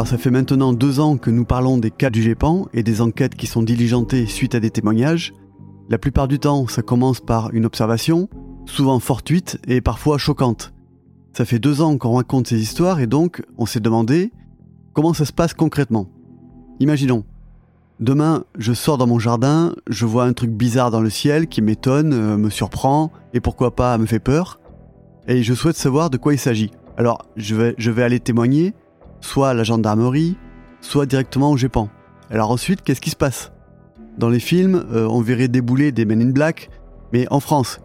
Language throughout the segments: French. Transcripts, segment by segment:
Alors ça fait maintenant deux ans que nous parlons des cas du GEPAN et des enquêtes qui sont diligentées suite à des témoignages. La plupart du temps, ça commence par une observation, souvent fortuite et parfois choquante. Ça fait deux ans qu'on raconte ces histoires et donc on s'est demandé comment ça se passe concrètement. Imaginons, demain je sors dans mon jardin, je vois un truc bizarre dans le ciel qui m'étonne, euh, me surprend et pourquoi pas me fait peur, et je souhaite savoir de quoi il s'agit. Alors je vais, je vais aller témoigner, soit à la gendarmerie, soit directement au GEPAN. Alors ensuite, qu'est-ce qui se passe? Dans les films, euh, on verrait débouler des Men in Black, mais en France.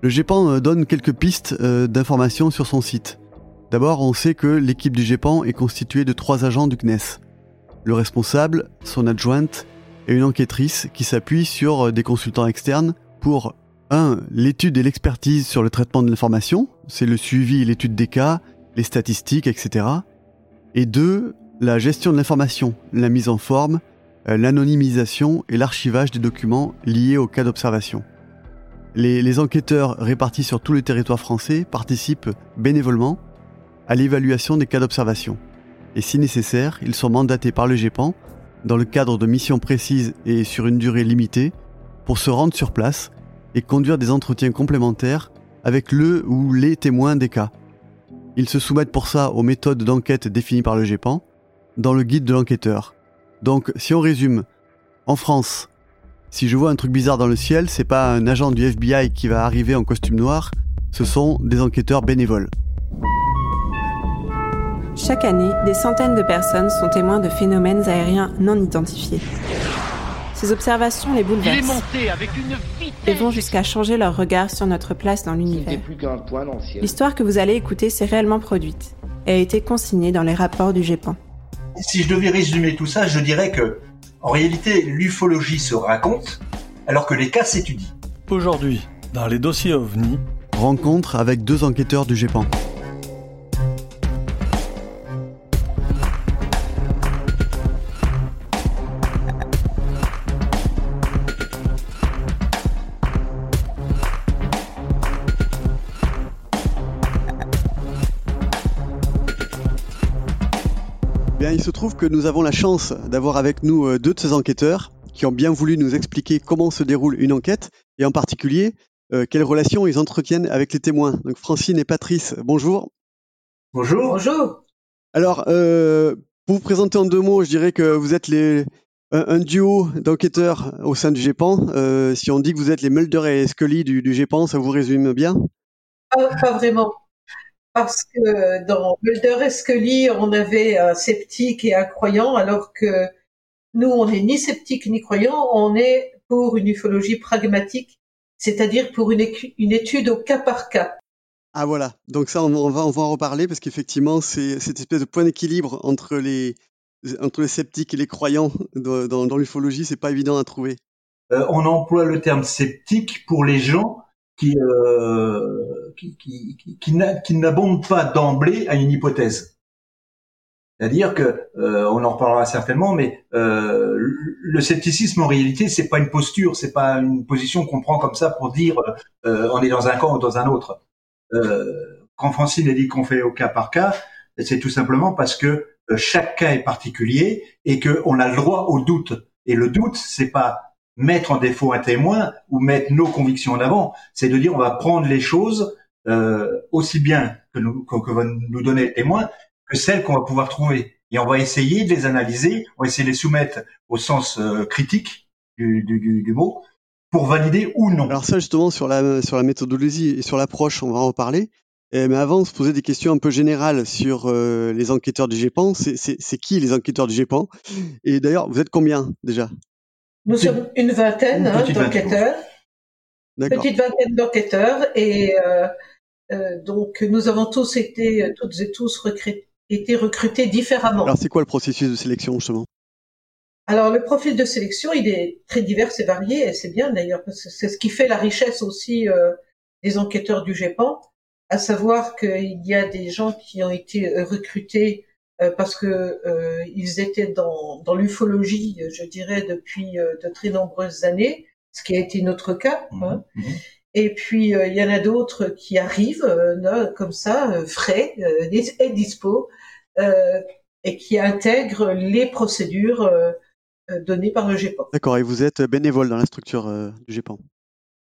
Le GEPAN euh, donne quelques pistes euh, d'informations sur son site. D'abord, on sait que l'équipe du GEPAN est constituée de trois agents du CNES. Le responsable, son adjointe et une enquêtrice qui s'appuient sur des consultants externes pour 1. L'étude et l'expertise sur le traitement de l'information, c'est le suivi et l'étude des cas, les statistiques, etc. Et 2. La gestion de l'information, la mise en forme, euh, l'anonymisation et l'archivage des documents liés au cas d'observation. Les, les, enquêteurs répartis sur tout le territoire français participent bénévolement à l'évaluation des cas d'observation. Et si nécessaire, ils sont mandatés par le GEPAN dans le cadre de missions précises et sur une durée limitée pour se rendre sur place et conduire des entretiens complémentaires avec le ou les témoins des cas. Ils se soumettent pour ça aux méthodes d'enquête définies par le GEPAN dans le guide de l'enquêteur. Donc, si on résume, en France, si je vois un truc bizarre dans le ciel, c'est pas un agent du FBI qui va arriver en costume noir, ce sont des enquêteurs bénévoles. Chaque année, des centaines de personnes sont témoins de phénomènes aériens non identifiés. Ces observations les bouleversent et vont jusqu'à changer leur regard sur notre place dans l'univers. L'histoire que vous allez écouter s'est réellement produite et a été consignée dans les rapports du GEPAN. Si je devais résumer tout ça, je dirais que, en réalité, l'ufologie se raconte alors que les cas s'étudient. Aujourd'hui, dans les dossiers OVNI, rencontre avec deux enquêteurs du GEPAN. Il se trouve que nous avons la chance d'avoir avec nous euh, deux de ces enquêteurs qui ont bien voulu nous expliquer comment se déroule une enquête et en particulier euh, quelles relations ils entretiennent avec les témoins. Donc Francine et Patrice, bonjour. Bonjour. Bonjour. Alors, euh, pour vous présenter en deux mots, je dirais que vous êtes les, un, duo d'enquêteurs au sein du GEPAN. Euh, si on dit que vous êtes les Mulder et Scully du, du GEPAN, ça vous résume bien? Pas vraiment parce que dans Mulder et Scully, on avait un sceptique et un croyant, alors que nous, on n'est ni sceptique ni croyant, on est pour une ufologie pragmatique, c'est-à-dire pour une, une, étude au cas par cas. Ah voilà, donc ça, on, va, on va en reparler, parce qu'effectivement, c'est cette espèce de point d'équilibre entre les, entre les sceptiques et les croyants dans, dans, dans l'ufologie, c'est pas évident à trouver. Euh, on emploie le terme sceptique pour les gens qui, euh, qui, qui, qui, qui n'abonde pas d'emblée à une hypothèse. C'est-à-dire que euh, on en reparlera certainement, mais euh, le scepticisme en réalité c'est pas une posture, c'est pas une position qu'on prend comme ça pour dire on est dans un camp ou dans un autre. Quand Francine a dit qu'on fait au cas par cas, c'est tout simplement parce que chaque cas est particulier et qu'on a le droit au doute. Et le doute, c'est pas mettre en défaut un témoin ou mettre nos convictions en avant, c'est de dire on va prendre les choses euh, aussi bien que, nous, que, va nous donner le témoin que celles qu'on va pouvoir trouver. Et on va essayer de les analyser, on va essayer de les soumettre au sens euh, critique du, du, mot pour valider ou non. Alors ça justement sur la sur la méthodologie et sur l'approche, on va en parler. mais avant, on se posait des questions un peu générales sur euh, les enquêteurs du GEPAN. C'est qui les enquêteurs du GEPAN Et d'ailleurs, vous êtes combien déjà? Nous sommes une vingtaine hein, d'enquêteurs, petite vingtaine d'enquêteurs, et euh, euh, donc nous avons tous été, toutes et tous recrutés, été recrutés différemment. Alors c'est quoi le processus de sélection justement? Alors le profil de sélection, il est très divers et varié, et c'est bien d'ailleurs, parce que c'est ce qui fait la richesse aussi euh, des enquêteurs du GEPAN, à savoir qu'il y a des gens qui ont été recrutés parce que euh, ils étaient dans, dans l'ufologie, je dirais, depuis euh, de très nombreuses années, ce qui a été notre cas. Mhm, hein. Mhm. Et puis il y en a d'autres qui arrivent comme ça, frais et dispo, et qui intègre les procédures données par le GEPAN. D'accord, et vous êtes bénévole dans la structure du GEPAN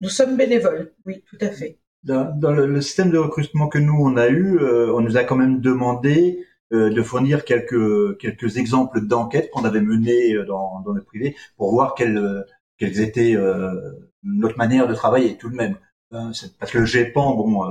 Nous sommes bénévoles, oui, tout à fait. Dans, le, système de recrutement que nous on a eu, on nous a quand même demandé de fournir quelques quelques exemples d'enquêtes qu'on avait menées dans, dans le privé pour voir quelles quelles étaient notre manière de travailler tout de même. Hein, parce que le GEPAN, bon,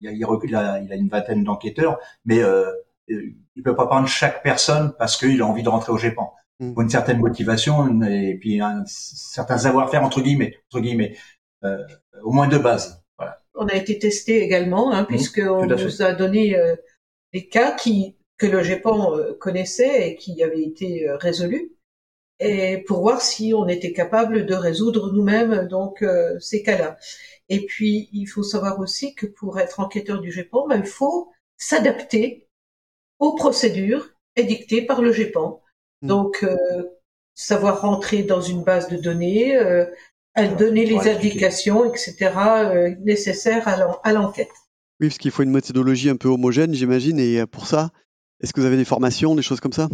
il, il, a, il a une vingtaine d'enquêteurs, mais euh, il peut pas prendre chaque personne parce qu'il a envie de rentrer au GEPAN. Mm. Pour une certaine motivation et puis un certain savoir-faire entre guillemets, entre guillemets, euh, au moins de base. Voilà. On a été testé également, hein, mm. puisque on nous a donné euh, des cas qui que le GEPAN euh, connaissait et qui avaient été euh, résolus, et pour voir si on était capable de résoudre nous-mêmes donc ces cas-là. Et puis, il faut savoir aussi que pour être enquêteur du GEPAN, ben, il faut s'adapter aux procédures édictées par le GEPAN. Hmm. Donc, euh, savoir rentrer dans une base de données, euh, donner les indications, etc., euh, nécessaires à l'enquête. Oui, parce qu'il faut une méthodologie un peu homogène, j'imagine, et pour ça, est-ce que vous avez des formations, des choses comme ça?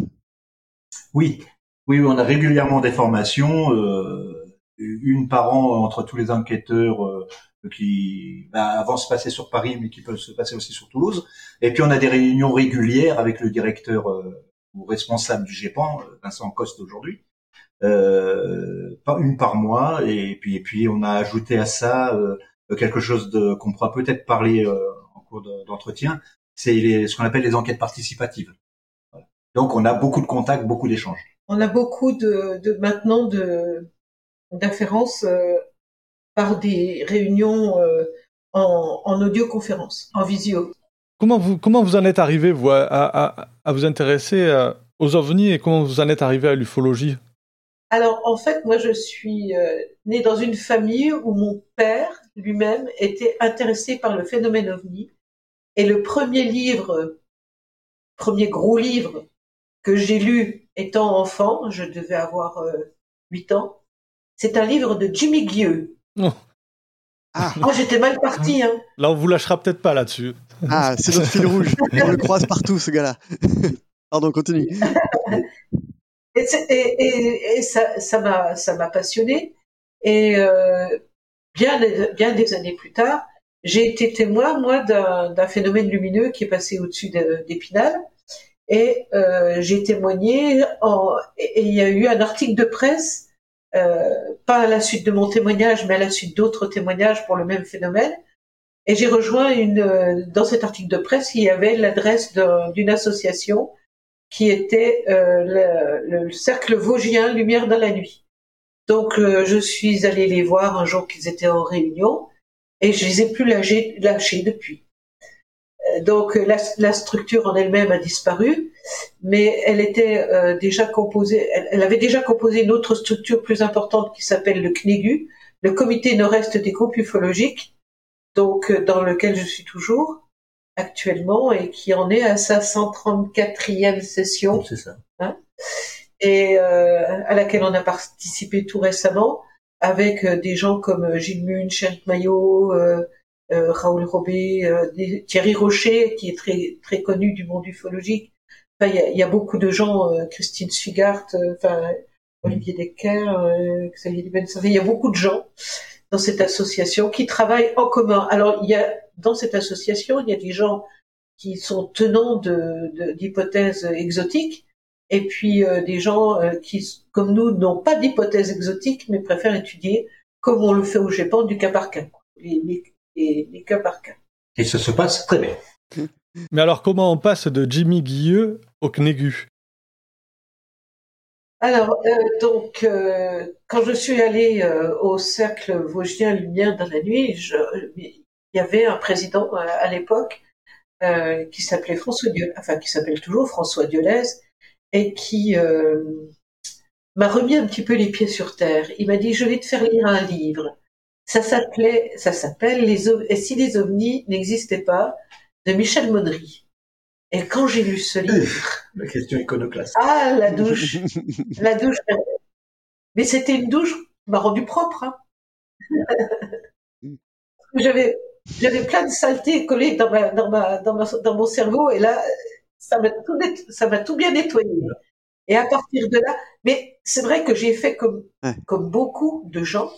Oui, oui, on a régulièrement des formations. Euh, une par an entre tous les enquêteurs euh, qui bah, avant se passer sur Paris, mais qui peuvent se passer aussi sur Toulouse. Et puis on a des réunions régulières avec le directeur euh, ou responsable du GEPAN, euh, Vincent Coste aujourd'hui, euh, une par mois. Et puis et puis on a ajouté à ça quelque chose de qu'on pourra peut-être parler en cours d'entretien. C'est ce qu'on appelle les enquêtes participatives. Donc on a beaucoup de contacts, beaucoup d'échanges. On a beaucoup de, de maintenant de d'inférence euh, par des réunions euh, en, en, audioconférence, en visio. Comment vous, comment vous en êtes arrivé vous, à, à, à, vous intéresser euh, aux ovnis et comment vous en êtes arrivé à l'ufologie? Alors en fait, moi je suis né dans une famille où mon père lui-même était intéressé par le phénomène ovni et le premier livre, premier gros livre que j'ai lu étant enfant, je devais avoir euh, 8 ans, c'est un livre de Jimmy Guilleux. Oh. Ah. Oh, j'étais mal parti. Hein. Là, on vous lâchera peut-être pas là-dessus. Ah, c'est notre fil rouge. on le croise partout, ce gars-là. Pardon, continue. et, ça, m'a, ça m'a passionné. Et euh, bien, bien des années plus tard, j'ai été témoin, moi, d'un, phénomène lumineux qui est passé au-dessus d'Épinal. Et euh, j'ai témoigné. et il y a eu un article de presse euh, pas à la suite de mon témoignage, mais à la suite d'autres témoignages pour le même phénomène. Et j'ai rejoint une, euh, dans cet article de presse, il y avait l'adresse d'une association qui était euh, le, Cercle Vosgien Lumière dans la nuit. Donc je suis allée les voir un jour qu'ils étaient en réunion et je les ai plus lâchés, lâchés depuis. Donc la, structure en elle-même a disparu, mais elle était euh, déjà composée, elle, avait déjà composé une autre structure plus importante qui s'appelle le CNEGU, le Comité Nord-Est des groupes ufologiques, donc euh, dans lequel je suis toujours actuellement et qui en est à sa 134e session. C'est ça. Hein, euh, à laquelle on a participé tout récemment avec des gens comme Gilles Mune, Chank Maillot, euh, Raoul Robé, euh, Thierry Rocher, qui est très très connu du monde ufologique. Enfin, il y a, beaucoup de gens, euh, Christine Swigart, Olivier Decker, Xavier il y a beaucoup de gens dans cette association qui travaillent en commun. Alors, il y a dans cette association, il y a des gens qui sont tenants d'hypothèses exotiques, et puis des gens qui, comme nous, n'ont pas d'hypothèses exotiques, mais préfèrent étudier, comme on le fait au Japon, du cas par cas. Les, et cas par cas. Et ça se passe très bien. Mais alors, comment on passe de Jimmy Guilleux au CNEGU alors, euh, donc, euh, quand je suis allée euh, au cercle vosgien Lumière dans la nuit, il y avait un président à l'époque qui s'appelait François Diolès, enfin qui s'appelle toujours François Diolès, et qui m'a remis un petit peu les pieds sur terre. Il m'a dit je vais te faire lire un livre. Ça s'appelait, ça s'appelle les et si les ovnis n'existaient pas de Michel Modry. Et quand j'ai lu ce livre, la question iconoclaste. Ah la douche, la douche. Mais c'était une douche qui m'a rendu propre. Hein. j'avais j'avais plein de saletés collées dans ma dans ma dans, ma, dans mon cerveau et là ça va tout, ça va tout bien nettoyer. Et à partir de là, mais c'est vrai que j'ai fait comme, comme beaucoup de gens,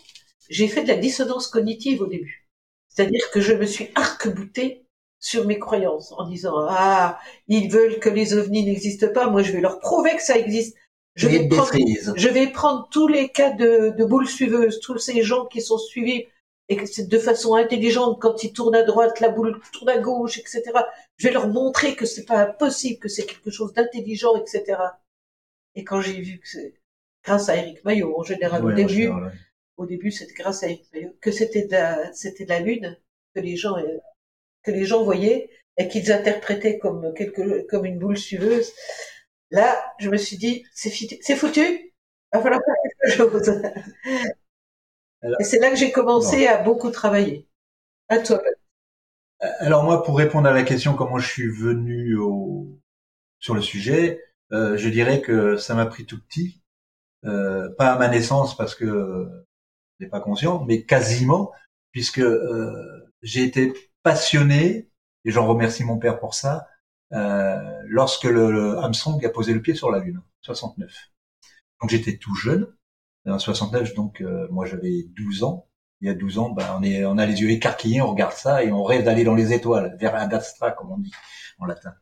j'ai fait de la dissonance cognitive au début. C'est-à-dire que je me suis arc-boutée sur mes croyances en disant ah ils veulent que les ovnis n'existent pas, moi je vais leur prouver que ça existe. Je vais, prendre, je vais prendre tous les cas de, de boules suiveuses, tous ces gens qui sont suivis et que c'est de façon intelligente quand ils tournent à droite, la boule tourne à gauche, etc. Je vais leur montrer que c'est pas impossible, que c'est quelque chose d'intelligent, etc. Et quand j'ai vu que c'est grâce à Eric Maillot, en général, au début, au début, c'était grâce à Eric Maillot, que c'était de la, c'était de la lune, que les gens, euh, que les gens voyaient et qu'ils interprétaient comme quelque, comme une boule suiveuse. Là, je me suis dit, c'est, c'est foutu. Il va falloir faire quelque chose. Et c'est là que j'ai commencé à beaucoup travailler. À toi. Alors moi, pour répondre à la question comment je suis venu au... sur le sujet, euh, je dirais que ça m'a pris tout petit, euh, pas à ma naissance parce que je n'ai pas conscient, mais quasiment, puisque euh, j'ai été passionné, et j'en remercie mon père pour ça, lorsque le, Armstrong a posé le pied sur la Lune, 69. Donc j'étais tout jeune, en 69, donc euh, moi j'avais 12 ans. Il y a 12 ans, ben, on, est, on a les yeux écarquillés, on regarde ça et on rêve d'aller dans les étoiles, vers un astra, comme on dit en latin.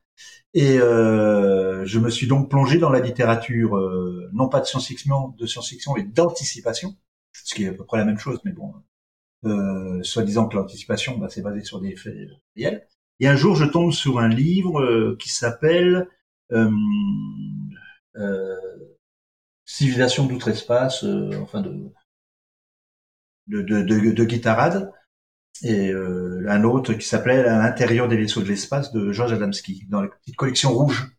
Et euh, je me suis donc plongé dans la littérature, euh, non pas de science-fiction, de science-fiction, mais d'anticipation, ce qui est à peu près la même chose, mais bon, euh, soi-disant que l'anticipation, bah, c'est basé sur des faits réels. Et un jour, je tombe sur un livre euh, qui s'appelle euh, euh, Civilisation d'outre-espace, enfin de de, de, de, de Guittarade, et un autre qui s'appelait À l'intérieur des vaisseaux de l'espace de Georges Adamski, dans la petite collection rouge.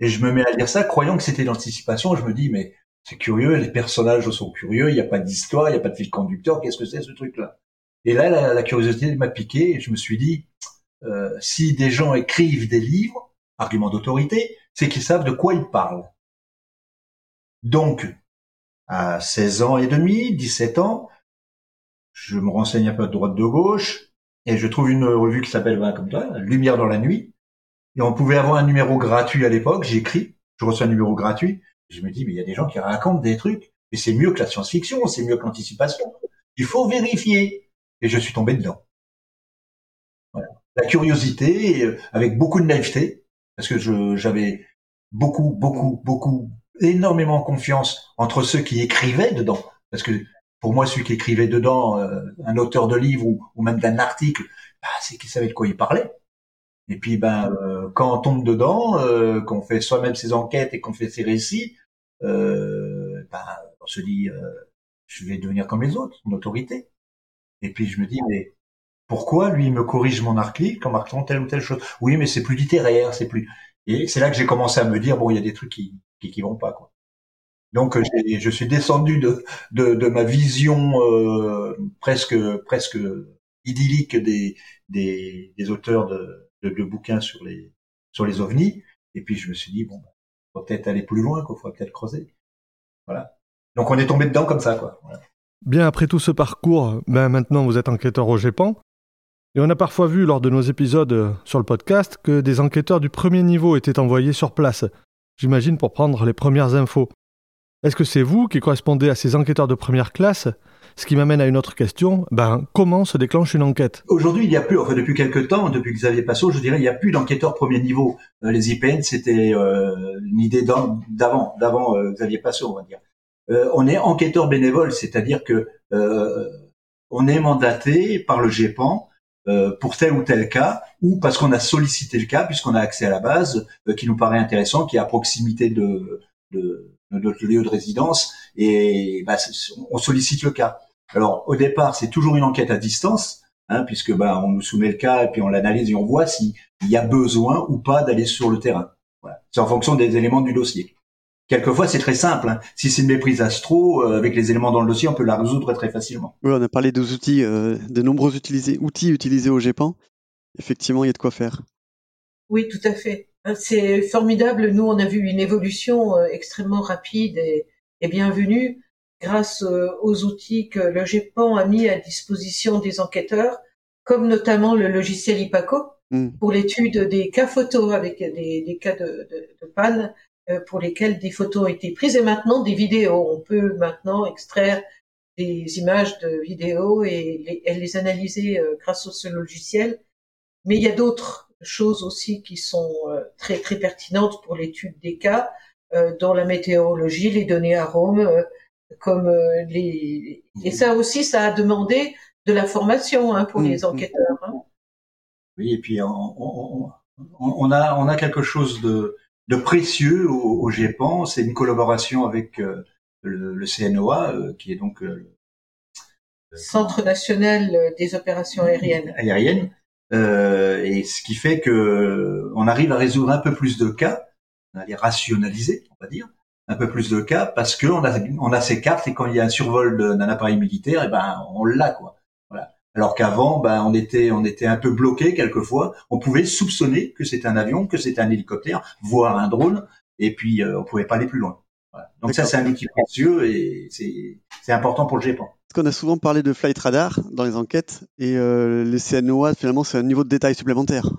Et je me mets à lire ça, croyant que c'était l'anticipation. Je me dis, mais c'est curieux, les personnages sont curieux, il n'y a pas d'histoire, il n'y a pas de fil conducteur, qu'est-ce que c'est ce truc-là? Et là, la, la curiosité m'a piqué, et je me suis dit, euh, si des gens écrivent des livres, argument d'autorité, c'est qu'ils savent de quoi ils parlent. Donc, à 16 ans et demi, 17 ans, je me renseigne un peu de droite de gauche, et je trouve une revue qui s'appelle, comme toi, Lumière dans la nuit, et on pouvait avoir un numéro gratuit à l'époque, j'écris, je reçois un numéro gratuit, je me dis, mais il y a des gens qui racontent des trucs, et c'est mieux que la science-fiction, c'est mieux que l'anticipation. Il faut vérifier. Et je suis tombé dedans. La curiosité, euh, avec beaucoup de naïveté, parce que j'avais beaucoup, beaucoup, beaucoup, énormément confiance entre ceux qui écrivaient dedans. Parce que pour moi, celui qui écrivait dedans, euh, un auteur de livre ou, même d'un article, bah, c'est qu'il savait de quoi il parlait. Et puis, ben, euh, quand on tombe dedans, qu'on fait soi-même ses enquêtes et qu'on fait ses récits, euh, ben, on se dit, euh, je vais devenir comme les autres, une autorité. Et puis je me dis, mais pourquoi lui me corrige mon article en marquant telle ou telle chose? Oui, mais c'est plus littéraire, c'est plus. Et c'est là que j'ai commencé à me dire, bon, il y a des trucs qui qui, qui vont pas, quoi. Donc je suis descendu de, de, de ma vision euh, presque presque idyllique des, des, des auteurs de, de, de, bouquins sur les sur les ovnis. Et puis je me suis dit bon, faut peut-être aller plus loin, quoi. Faut peut-être creuser. Voilà. Donc on est tombé dedans comme ça, quoi. Bien après tout ce parcours, ben maintenant vous êtes enquêteur au GEPAN. Et on a parfois vu lors de nos épisodes sur le podcast que des enquêteurs du premier niveau étaient envoyés sur place, j'imagine pour prendre les premières infos. Est-ce que c'est vous qui correspondez à ces enquêteurs de première classe? Ce qui m'amène à une autre question, ben, comment se déclenche une enquête? Aujourd'hui, il n'y a plus, enfin depuis quelques temps, depuis Xavier Passot, je dirais, il n'y a plus d'enquêteurs premier niveau. Euh, les IPN, c'était euh, une idée d'avant, d'avant euh, Xavier Passot, on va dire. on est enquêteur bénévole, c'est-à-dire que on est mandaté par le GEPAN pour tel ou tel cas, ou parce qu'on a sollicité le cas, puisqu'on a accès à la base, qui nous paraît intéressant, qui est à proximité de, de, notre lieu de résidence, et bah, on sollicite le cas. Alors au départ, c'est toujours une enquête à distance, hein, puisque bah, on nous soumet le cas et puis on l'analyse et on voit s'il y a besoin ou pas d'aller sur le terrain. Voilà. C'est en fonction des éléments du dossier. Quelquefois, c'est très simple. Hein. Si c'est une méprise astro, euh, avec les éléments dans le dossier, on peut la résoudre très facilement. Oui, on a parlé des outils, euh, de nombreux utilisés, outils utilisés au GEPAN. Effectivement, il y a de quoi faire. Oui, tout à fait. Hein, c'est formidable. Nous, on a vu une évolution euh, extrêmement rapide et, et bienvenue grâce euh, aux outils que le GEPAN a mis à disposition des enquêteurs, comme notamment le logiciel IPACO, hmm. pour l'étude des cas photos avec des, des cas de, de, de panne pour lesquels des photos ont été prises et maintenant des vidéos. On peut maintenant extraire des images de vidéos et les, les analyser euh, grâce au ce logiciel. Mais il y a d'autres choses aussi qui sont euh, très très pertinentes pour l'étude des cas, dont la météorologie, les données arômes, comme les et ça aussi ça a demandé de la formation hein, pour mmh, les mmh. enquêteurs. Hein. Oui, et puis on, on, on, a on a quelque chose de de précieux au, au GEPAN. C'est une collaboration avec euh, le, le, CNOA, euh, qui est donc euh, le Centre national des opérations aériennes. Aériennes. et ce qui fait que on arrive à résoudre un peu plus de cas, à les rationaliser, on va dire, un peu plus de cas parce que on a on a ces cartes et quand il y a un survol d'un appareil militaire, et eh ben on l'a quoi. Alors qu'avant, ben, on était, on était un peu bloqué quelquefois. On pouvait soupçonner que c'était un avion, que c'était un hélicoptère, voire un drone, et puis euh, on pouvait pas aller plus loin. Donc ça, c'est un outil précieux et c'est important pour le GEPAN. Parce qu'on a souvent parlé de flight radar dans les enquêtes et euh, les CNOA, finalement, c'est un niveau de détail supplémentaire.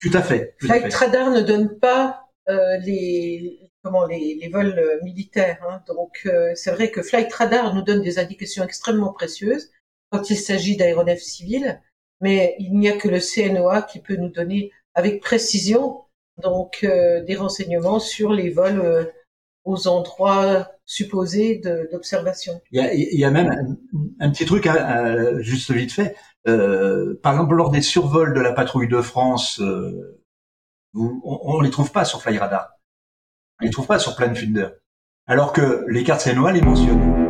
Tout à fait. flight radar ne donne pas euh, les comment les, les vols euh, militaires. Hein. Donc euh, c'est vrai que flight radar nous donne des indications extrêmement précieuses quand il s'agit d'aéronefs civils, mais il n'y a que le CNOA qui peut nous donner avec précision donc euh, des renseignements sur les vols euh, aux endroits supposés d'observation. Il, y a même un, petit truc juste vite fait. Euh, par exemple, lors des survols de la patrouille de France, euh, on, ne les trouve pas sur FlyRadar. On les trouve pas sur Planfinder. Alors que les cartes CNOA les mentionnent.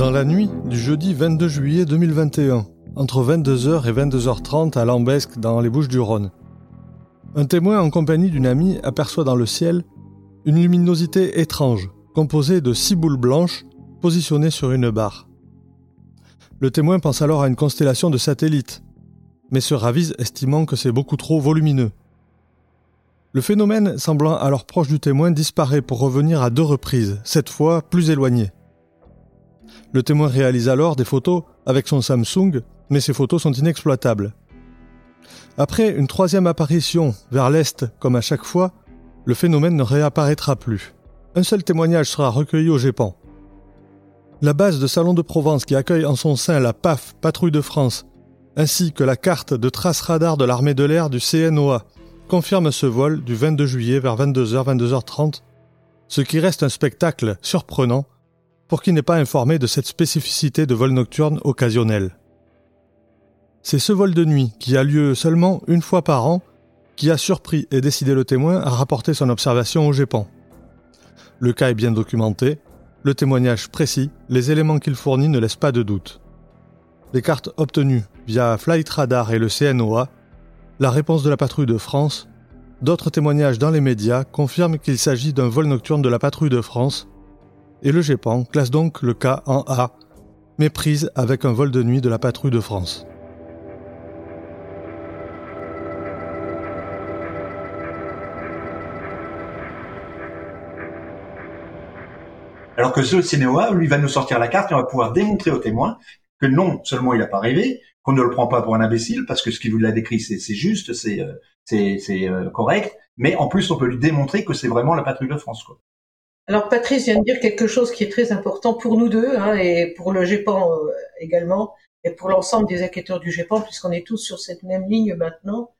Dans la nuit du jeudi 22 juillet 2021, entre 22h et 22h30 à Lambesque dans les Bouches-du-Rhône, un témoin en compagnie d'une amie aperçoit dans le ciel une luminosité étrange, composée de six boules blanches positionnées sur une barre. Le témoin pense alors à une constellation de satellites, mais se ravise estimant que c'est beaucoup trop volumineux. Le phénomène semblant alors proche du témoin disparaît pour revenir à deux reprises, cette fois plus éloigné. Le témoin réalise alors des photos avec son Samsung, mais ces photos sont inexploitables. Après une troisième apparition vers l'est, comme à chaque fois, le phénomène ne réapparaîtra plus. Un seul témoignage sera recueilli au GEPAN. La base de Salon de Provence qui accueille en son sein la PAF, Patrouille de France, ainsi que la carte de trace radar de l'armée de l'air du CNOA, confirme ce vol du 22 juillet vers 22h, 22h30, ce qui reste un spectacle surprenant pour qui n'est pas informé de cette spécificité de vol nocturne occasionnel. C'est ce vol de nuit, qui a lieu seulement une fois par an, qui a surpris et décidé le témoin à rapporter son observation au GEPAN. Le cas est bien documenté, le témoignage précis, les éléments qu'il fournit ne laissent pas de doute. Les cartes obtenues via Flight Radar et le CNOA, la réponse de la patrouille de France, d'autres témoignages dans les médias confirment qu'il s'agit d'un vol nocturne de la patrouille de France et le GEPAN classe donc le cas en A, méprise avec un vol de nuit de la patrouille de France. Alors que ce CNOA, lui, va nous sortir la carte et on va pouvoir démontrer aux témoins que non seulement il n'a pas rêvé, qu'on ne le prend pas pour un imbécile, parce que ce qu'il vous l'a décrit, c'est juste, c'est euh, euh, correct, mais en plus, on peut lui démontrer que c'est vraiment la patrouille de France. Quoi. Alors Patrice vient de dire quelque chose qui est très important pour nous deux hein, et pour le GEPAN euh, également et pour l'ensemble des enquêteurs du GEPAN puisqu'on est tous sur cette même ligne maintenant.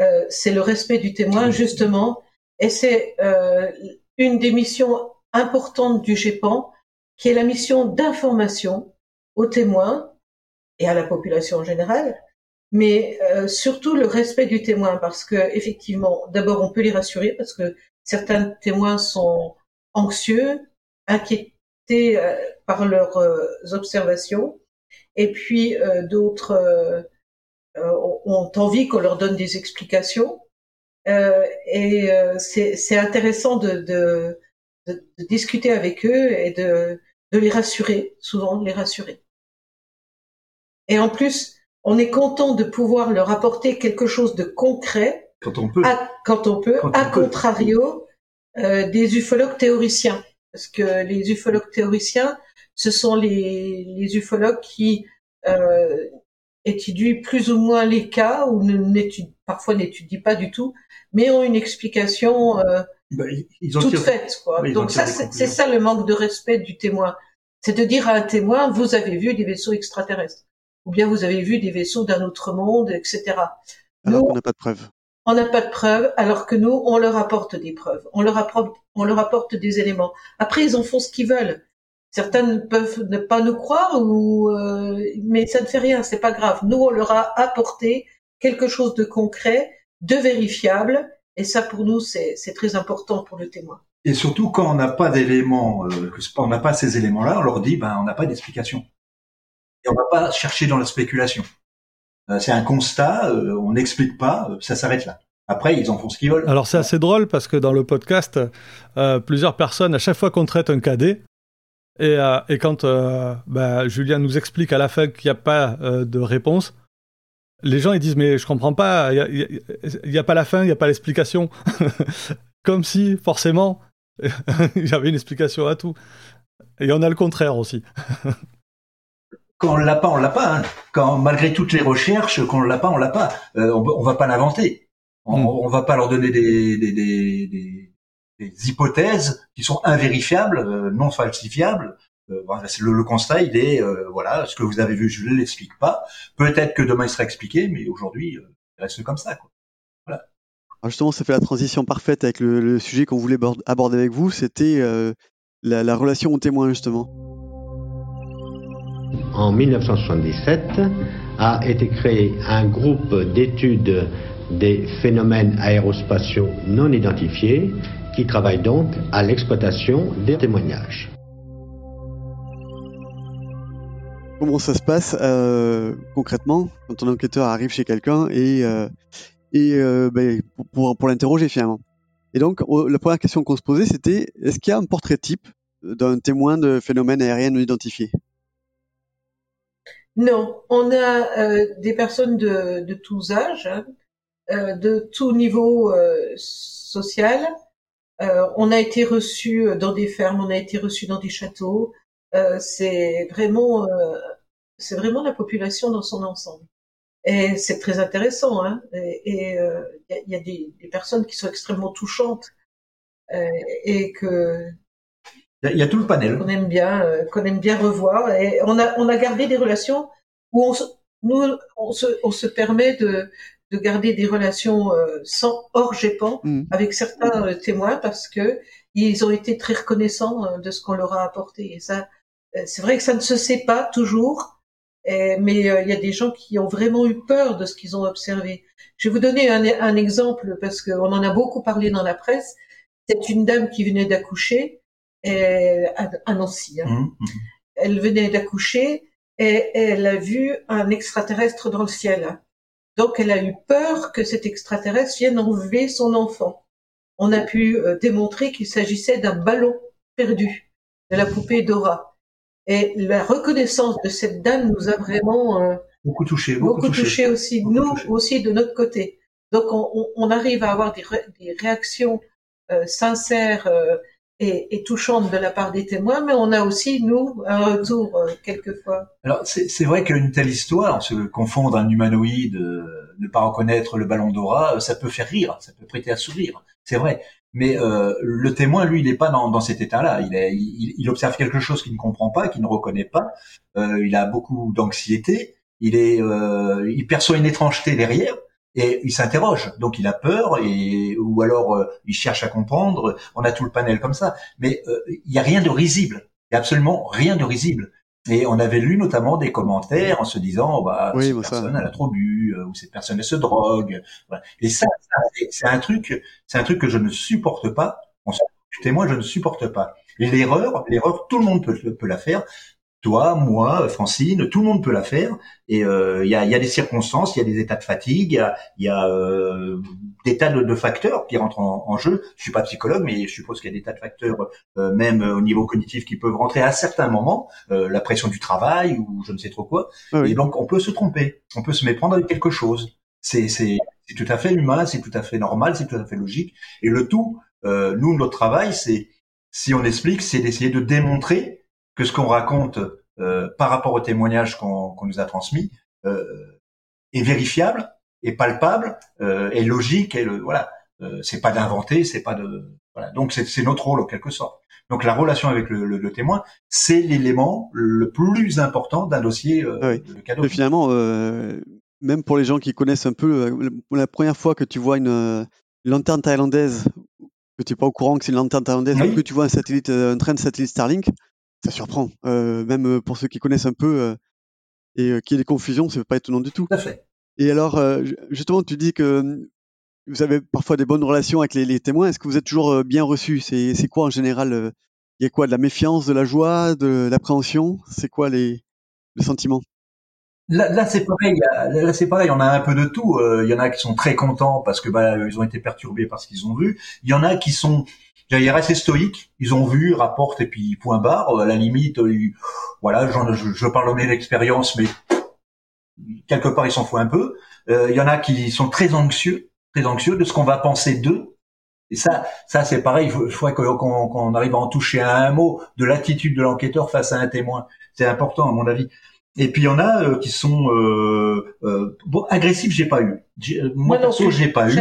Euh, c'est le respect du témoin justement et c'est euh, une des missions importantes du GEPAN qui est la mission d'information aux témoins et à la population en général, mais surtout le respect du témoin parce que effectivement, d'abord on peut les rassurer parce que certains témoins sont anxieux, inquiétés euh, par leurs euh, observations, et puis euh, d'autres ont envie qu'on leur donne des explications. et c'est intéressant de, de, de, discuter avec eux et de, de les rassurer, souvent les rassurer. Et en plus, on est content de pouvoir leur apporter quelque chose de concret quand on peut. À, quand on peut. à contrario, euh, des ufologues théoriciens. parce que les ufologues théoriciens, ce sont les, les ufologues qui euh, étudient plus ou moins les cas ou n'étudient, parfois n'étudient pas du tout, mais ont une explication euh, bah, toute faite. Quoi. Donc ça, c'est ça le manque de respect du témoin. C'est de dire à un témoin, vous avez vu des vaisseaux extraterrestres, ou bien vous avez vu des vaisseaux d'un autre monde, etc. Alors qu'on n'a pas de preuves. On n'a pas de preuves, alors que nous, on leur apporte des preuves. On leur apporte, on leur apporte des éléments. Après, ils en font ce qu'ils veulent. Certains peuvent ne pas nous croire, ou euh, mais ça ne fait rien, c'est pas grave. Nous, on leur a apporté quelque chose de concret, de vérifiable, et ça, pour nous, c'est très important pour le témoin. Et surtout, quand on n'a pas d'éléments, euh, on n'a pas ces éléments-là, on leur dit, ben, on n'a pas d'explication. Et on va pas chercher dans la spéculation. Euh, c'est un constat, euh, on n'explique pas, euh, ça s'arrête là. Après, ils en font ce qu'ils veulent. Alors c'est assez drôle parce que dans le podcast, plusieurs personnes, à chaque fois qu'on traite un cadet, et, et quand bah, Julien nous explique à la fin qu'il n'y a pas de réponse, les gens ils disent mais je comprends pas, il n'y a, a, pas la fin, il n'y a pas l'explication. Comme si forcément il y avait une explication à tout. Et on a le contraire aussi. quand on l'a pas, on l'a pas. Hein. Quand malgré toutes les recherches, quand on l'a pas, on l'a pas. Euh, on, on, va pas l'inventer. On, hmm. on, va pas leur donner des, des, des, des hypothèses qui sont invérifiables, euh, non falsifiables. Euh, le, le, constat, il est euh, voilà, ce que vous avez vu, je ne l'explique pas. Peut-être que demain il sera expliqué, mais aujourd'hui, euh, il reste comme ça. Quoi. Voilà. Alors justement, ça fait la transition parfaite avec le, le sujet qu'on voulait aborder avec vous. C'était la, la relation au témoin justement en 1977 a été créé un groupe d'études des phénomènes aérospatiaux non identifiés qui travaille donc à l'exploitation des témoignages. Comment ça se passe euh, concrètement quand un enquêteur arrive chez quelqu'un et, euh, et euh, ben, pour, pour l'interroger finalement? Et donc la première question qu'on se posait c'était est-ce qu'il y a un portrait type d'un témoin de phénomènes aériens non identifiés non, on a euh, des personnes de, tous âges, hein, euh, de tout niveau euh, social. on a été reçus dans des fermes, on a été reçus dans des châteaux. c'est vraiment, c'est vraiment la population dans son ensemble. Et c'est très intéressant. Hein, et il y, a, des, des, personnes qui sont extrêmement touchantes et que il y, a tout le panel. Qu'on aime bien, euh, qu'on aime bien revoir. Et on a, on a gardé des relations où on, nous, on se, on se permet de, de garder des relations euh, sans hors GEPAN mm. avec certains euh, témoins parce que ils ont été très reconnaissants de ce qu'on leur a apporté. Et ça, c'est vrai que ça ne se sait pas toujours, mais il y a des gens qui ont vraiment eu peur de ce qu'ils ont observé. Je vais vous donner un, un exemple parce qu'on en a beaucoup parlé dans la presse. C'est une dame qui venait d'accoucher à, Nancy. Hein. Mmh, mmh. Elle venait d'accoucher et elle a vu un extraterrestre dans le ciel. Donc elle a eu peur que cet extraterrestre vienne enlever son enfant. On a pu euh, démontrer qu'il s'agissait d'un ballon perdu de la poupée Dora. Et la reconnaissance de cette dame nous a vraiment euh, beaucoup touché, beaucoup, touché. aussi, nous aussi de notre côté. Donc on, on, arrive à avoir des, des réactions euh, sincères et, touchante de la part des témoins, mais on a aussi, nous, un retour euh, quelquefois. Alors, c'est vrai qu'une telle histoire, se confondre un humanoïde, euh, ne pas reconnaître le ballon d'aura, euh, ça peut faire rire, ça peut prêter à sourire, c'est vrai. Mais le témoin, lui, il n'est pas dans, dans cet état-là. Il, il, il, observe quelque chose qu'il ne comprend pas, qu'il ne reconnaît pas. il a beaucoup d'anxiété. Il est, il perçoit une étrangeté derrière et il s'interroge, donc il a peur et ou alors euh, il cherche à comprendre. On a tout le panel comme ça, mais euh, il n'y a rien de risible. Il y a absolument rien de risible. Et on avait lu notamment des commentaires en se disant bah cette personne elle a trop bu euh, ou cette personne elle se drogue. Et ça, c'est un truc, c'est un truc que je ne supporte pas. En témoin, je ne supporte pas. L'erreur, l'erreur, tout le monde peut, peut la faire toi, moi, Francine, tout le monde peut la faire. Et euh, il y, a, y, a, des circonstances, il y a des états de fatigue, il y a, euh, des tas de, facteurs qui rentrent en, jeu. Je suis pas psychologue, mais je suppose qu'il y a des tas de facteurs, euh, même au niveau cognitif, qui peuvent rentrer à certains moments. la pression du travail ou je ne sais trop quoi. Ah et donc on peut se tromper, on peut se méprendre avec quelque chose. C'est c'est tout à fait humain, c'est tout à fait normal, c'est tout à fait logique. Et le tout, nous notre travail, c'est si on explique, c'est d'essayer de démontrer que ce qu'on raconte par rapport au témoignage qu'on nous a transmis est vérifiable, est palpable, est logique, et le, voilà. c'est pas d'inventer, c'est pas de voilà. Donc c'est notre rôle en quelque sorte. Donc la relation avec le, témoin, c'est l'élément le plus important d'un dossier euh, de cadeau. finalement, euh, même pour les gens qui connaissent un peu, euh, la première fois que tu vois une, lanterne thaïlandaise, que tu n'es pas au courant que c'est une lanterne thaïlandaise, que tu vois un satellite, un train de satellite Starlink, ça surprend. même pour ceux qui connaissent un peu et qui y ait des confusions, c'est pas étonnant du tout. Tout à fait. Et alors, justement, tu dis que vous avez parfois des bonnes relations avec les, témoins. Est-ce que vous êtes toujours euh, bien reçus? C'est, quoi en général euh, Il y a quoi De la méfiance, de la joie, de l'appréhension? C'est quoi les, sentiments? Là, c'est pareil. Là, c'est pareil. On a un peu de tout. Euh, il y en a qui sont très contents parce que bah, ils ont été perturbés par ce qu'ils ont vu. Il y en a qui sont assez stoïques. Ils ont vu, rapportent et puis point barre. À la limite, voilà, je, je parle de l'expérience, mais quelque part ils s'en foutent un peu. Il y en a qui sont très anxieux très anxieux de ce qu'on va penser d'eux. Et ça, ça c'est pareil. Il faudrait qu'on arrive à en toucher à un mot de l'attitude de l'enquêteur face à un témoin. C'est important à mon avis. Et puis il y en a euh, qui sont euh, euh, bon agressifs. J'ai pas eu. Euh, moi, perso, j'ai pas eu.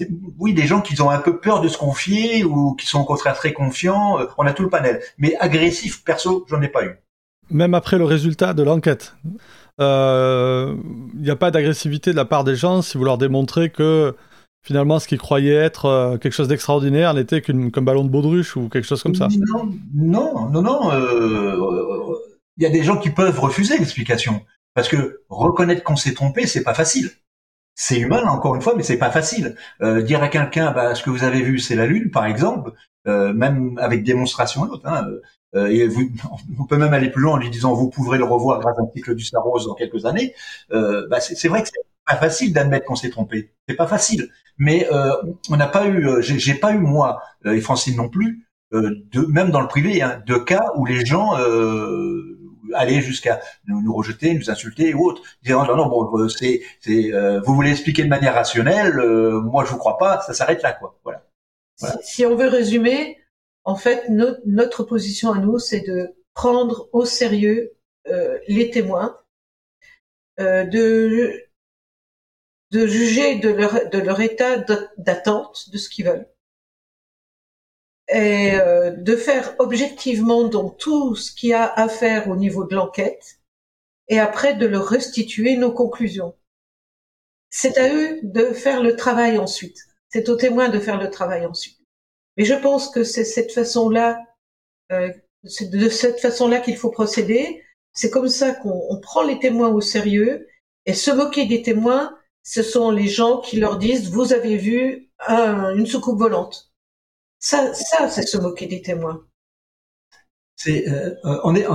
Euh, oui, des gens qui ont un peu peur de se confier ou qui sont au contraire très confiants. on a tout le panel. Mais agressif, perso, j'en ai pas eu. Même après le résultat de l'enquête il euh, n'y a pas d'agressivité de la part des gens si vous leur démontrez que finalement ce qu'ils croyaient être euh, quelque chose d'extraordinaire n'était qu'un ballon de baudruche ou quelque chose comme ça. Non, non, non, non. Euh, il y a des gens qui peuvent refuser l'explication parce que reconnaître qu'on s'est trompé, c'est pas facile. C'est humain, encore une fois, mais c'est pas facile. dire à quelqu'un, bah, ce que vous avez vu, c'est la lune, par exemple, même avec démonstration et autres. Hein, euh, et vous, on peut même aller plus loin en lui disant vous pourrez le revoir grâce à un cycle du Rose dans quelques années. Euh, bah c'est vrai que c'est pas facile d'admettre qu'on s'est trompé. C'est pas facile. Mais euh, on n'a pas eu, euh, j'ai pas eu moi et Francine non plus, de, même dans le privé, hein, de cas où les gens allaient jusqu'à nous, rejeter, nous insulter ou autre, disant non non bon c'est c'est vous voulez expliquer de manière rationnelle, moi je vous crois pas, ça s'arrête là quoi. Voilà. Si on veut résumer, en fait, notre position à nous, c'est de prendre au sérieux euh, les témoins, euh, de, de juger de leur, de leur état d'attente, de ce qu'ils veulent, et euh, de faire objectivement donc tout ce qu'il y a à faire au niveau de l'enquête, et après de leur restituer nos conclusions. C'est à eux de faire le travail ensuite. C'est aux témoins de faire le travail ensuite. Et je pense que c'est cette façon-là, euh, c'est de cette façon-là qu'il faut procéder. C'est comme ça qu'on prend les témoins au sérieux. Et se moquer des témoins, ce sont les gens qui leur disent vous avez vu une soucoupe volante. Ça, ça, c'est se moquer des témoins. C'est, euh, on est,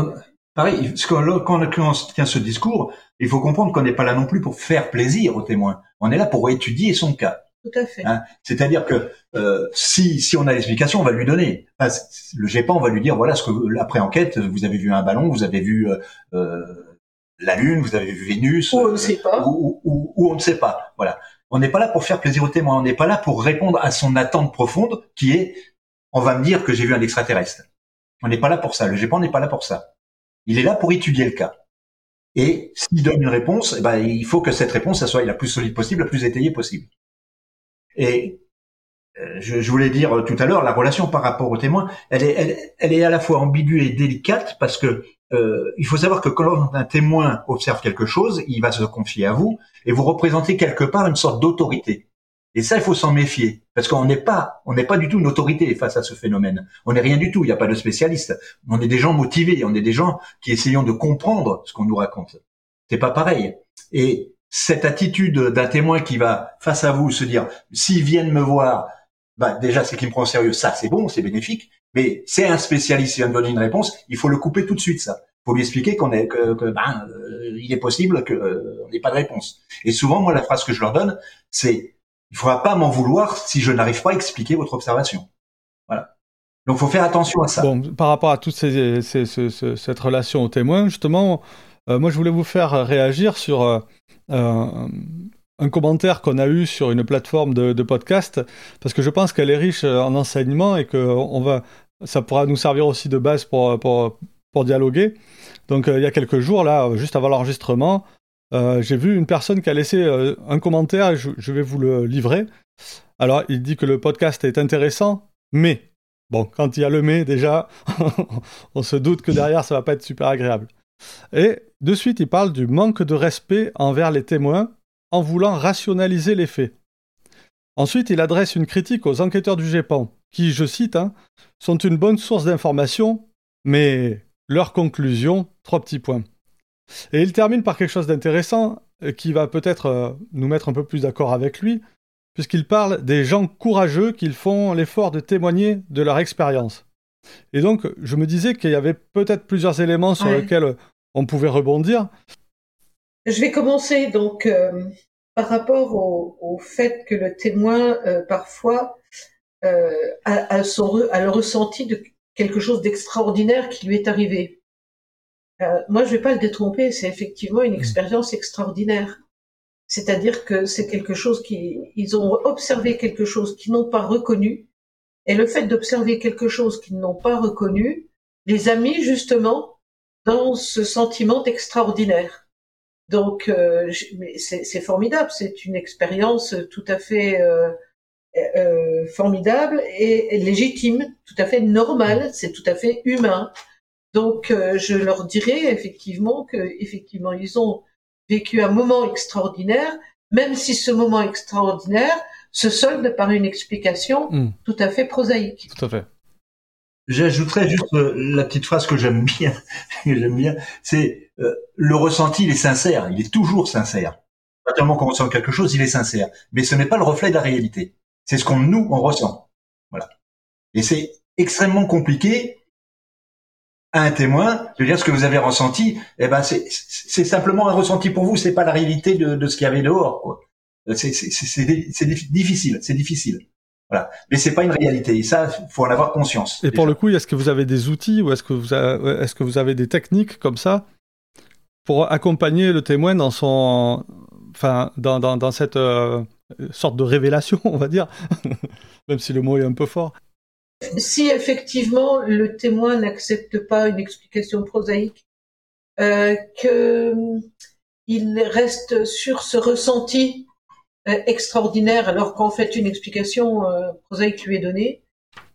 pareil. Quand on tient ce discours, il faut comprendre qu'on n'est pas là non plus pour faire plaisir aux témoins. On est là pour étudier son cas. Tout à fait. Hein? C'est-à-dire que euh, si, si on a l'explication, on va lui donner. le GEPAN, on va lui dire voilà ce que après enquête, vous avez vu un ballon, vous avez vu euh, euh la Lune, vous avez vu Vénus, ou on ne sait pas, ou, ou, ou, on ne sait pas. Voilà. On n'est pas là pour faire plaisir au témoin. On n'est pas là pour répondre à son attente profonde, qui est on va me dire que j'ai vu un extraterrestre. On n'est pas là pour ça. Le GEPAN n'est pas là pour ça. Il est là pour étudier le cas. Et s'il donne une réponse, eh ben, il faut que cette réponse soit la plus solide possible, la plus étayée possible. Et euh, je, voulais dire tout à l'heure, la relation par rapport au témoin, elle est, elle est à la fois ambiguë et délicate parce que euh, il faut savoir que quand un témoin observe quelque chose, il va se confier à vous et vous représentez quelque part une sorte d'autorité. Et ça, il faut s'en méfier parce qu'on n'est pas, on n'est pas du tout une autorité face à ce phénomène. On n'est rien du tout. Il n'y a pas de spécialiste. On est des gens motivés. On est des gens qui essayons de comprendre ce qu'on nous raconte. C'est pas pareil. Et cette attitude d'un témoin qui va face à vous se dire s'ils viennent me voir, bah déjà c'est qu'il me prend au sérieux, ça c'est bon, c'est bénéfique, mais c'est un spécialiste vient de donner une réponse, il faut le couper tout de suite ça. Il faut lui expliquer qu'on est que, que ben, euh, il est possible qu'on euh, n'ait pas de réponse. Et souvent moi la phrase que je leur donne c'est il faudra pas m'en vouloir si je n'arrive pas à expliquer votre observation. Voilà. Donc faut faire attention à ça. Bon, par rapport à toute ces, cette relation au témoin, justement, euh, moi je voulais vous faire réagir sur un commentaire qu'on a eu sur une plateforme de, podcast, parce que je pense qu'elle est riche en enseignements et que va, ça pourra nous servir aussi de base pour, dialoguer. Donc il y a quelques jours, là, juste avant l'enregistrement, j'ai vu une personne qui a laissé un commentaire, je, vais vous le livrer. Alors, il dit que le podcast est intéressant, mais, bon, quand il y a le mais, déjà, on se doute que derrière, ça va pas être super agréable. Et de suite, il parle du manque de respect envers les témoins en voulant rationaliser les faits. Ensuite, il adresse une critique aux enquêteurs du GEPAN, qui, je cite, hein, sont une bonne source d'information, mais leur conclusion, trois petits points. Et il termine par quelque chose d'intéressant, euh, qui va peut-être euh, nous mettre un peu plus d'accord avec lui, puisqu'il parle des gens courageux qui font l'effort de témoigner de leur expérience. Et donc, je me disais qu'il y avait peut-être plusieurs éléments sur lesquels on pouvait rebondir. Je vais commencer donc euh, par rapport au, fait que le témoin, euh, parfois, euh, a, son, a, le ressenti de quelque chose d'extraordinaire qui lui est arrivé. moi, je vais pas le détromper, c'est effectivement une mmh. expérience extraordinaire. C'est-à-dire que c'est quelque chose qui, ils ont observé quelque chose qu'ils n'ont pas reconnu, et le fait d'observer quelque chose qu'ils n'ont pas reconnu les a mis justement dans ce sentiment d'extraordinaire. Donc euh, c'est formidable, c'est une expérience tout à fait euh, euh, formidable et légitime, tout à fait normale, c'est tout à fait humain. Donc je leur dirais effectivement que effectivement ils ont vécu un moment extraordinaire, même si ce moment extraordinaire se solde par une explication hmm. tout à fait prosaïque. Tout à fait. J'ajouterais juste euh, la petite phrase que j'aime bien, j'aime bien, c'est euh, le ressenti, il est sincère, il est toujours sincère. Tellement qu'on ressent quelque chose, il est sincère, mais ce n'est pas le reflet de la réalité. C'est ce qu'on nous on ressent. Voilà. Et c'est extrêmement compliqué un témoin de dire ce que vous avez ressenti, eh ben c'est simplement un ressenti pour vous, c'est pas la réalité de, de ce qu'il y avait dehors. C'est difficile, c'est difficile. Voilà. Mais c'est pas une réalité. Et ça, faut en avoir conscience. Et pour le coup, est-ce que vous avez des outils ou est-ce que vous avez, est-ce que vous avez des techniques comme ça pour accompagner le témoin dans son, enfin, dans, dans, dans cette euh, sorte de révélation, on va dire, même si le mot est un peu fort? Si effectivement le témoin n'accepte pas une explication prosaïque, euh, que il reste sur ce ressenti extraordinaire, alors qu'en fait une explication euh, prosaïque lui est donnée.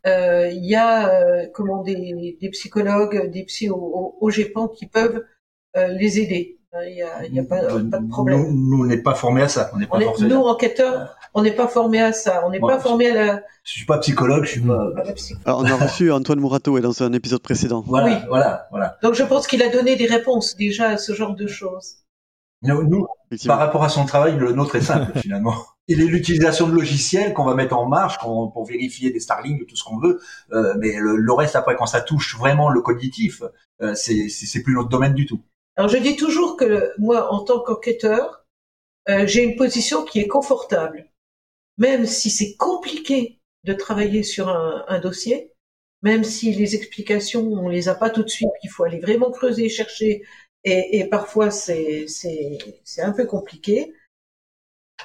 Euh, il y a comment des, des, psychologues, des psy au, au, GEPAN qui peuvent les aider. Il n'y a, y a pas, pas, de problème. Nous, on n'est pas formés à ça. On n'est pas nous, enquêteurs, on n'est pas formés à ça. On n'est pas formés à la. Je suis pas psychologue, je suis pas. Alors, on a reçu Antoine Mourato et dans un épisode précédent. Voilà, oui. voilà, voilà. Donc, je pense qu'il a donné des réponses déjà à ce genre de choses. Nous, par rapport à son travail, le nôtre est simple finalement. Il est l'utilisation de logiciels qu'on va mettre en marche pour vérifier des Starlink, tout ce qu'on veut. Euh, mais le, reste, après, quand ça touche vraiment le cognitif, euh, c'est plus notre domaine du tout. Alors je dis toujours que moi, en tant qu'enquêteur, euh, j'ai une position qui est confortable. Même si c'est compliqué de travailler sur un, un, dossier, même si les explications, on les a pas tout de suite, qu'il faut aller vraiment creuser, chercher, et, et parfois c'est un peu compliqué.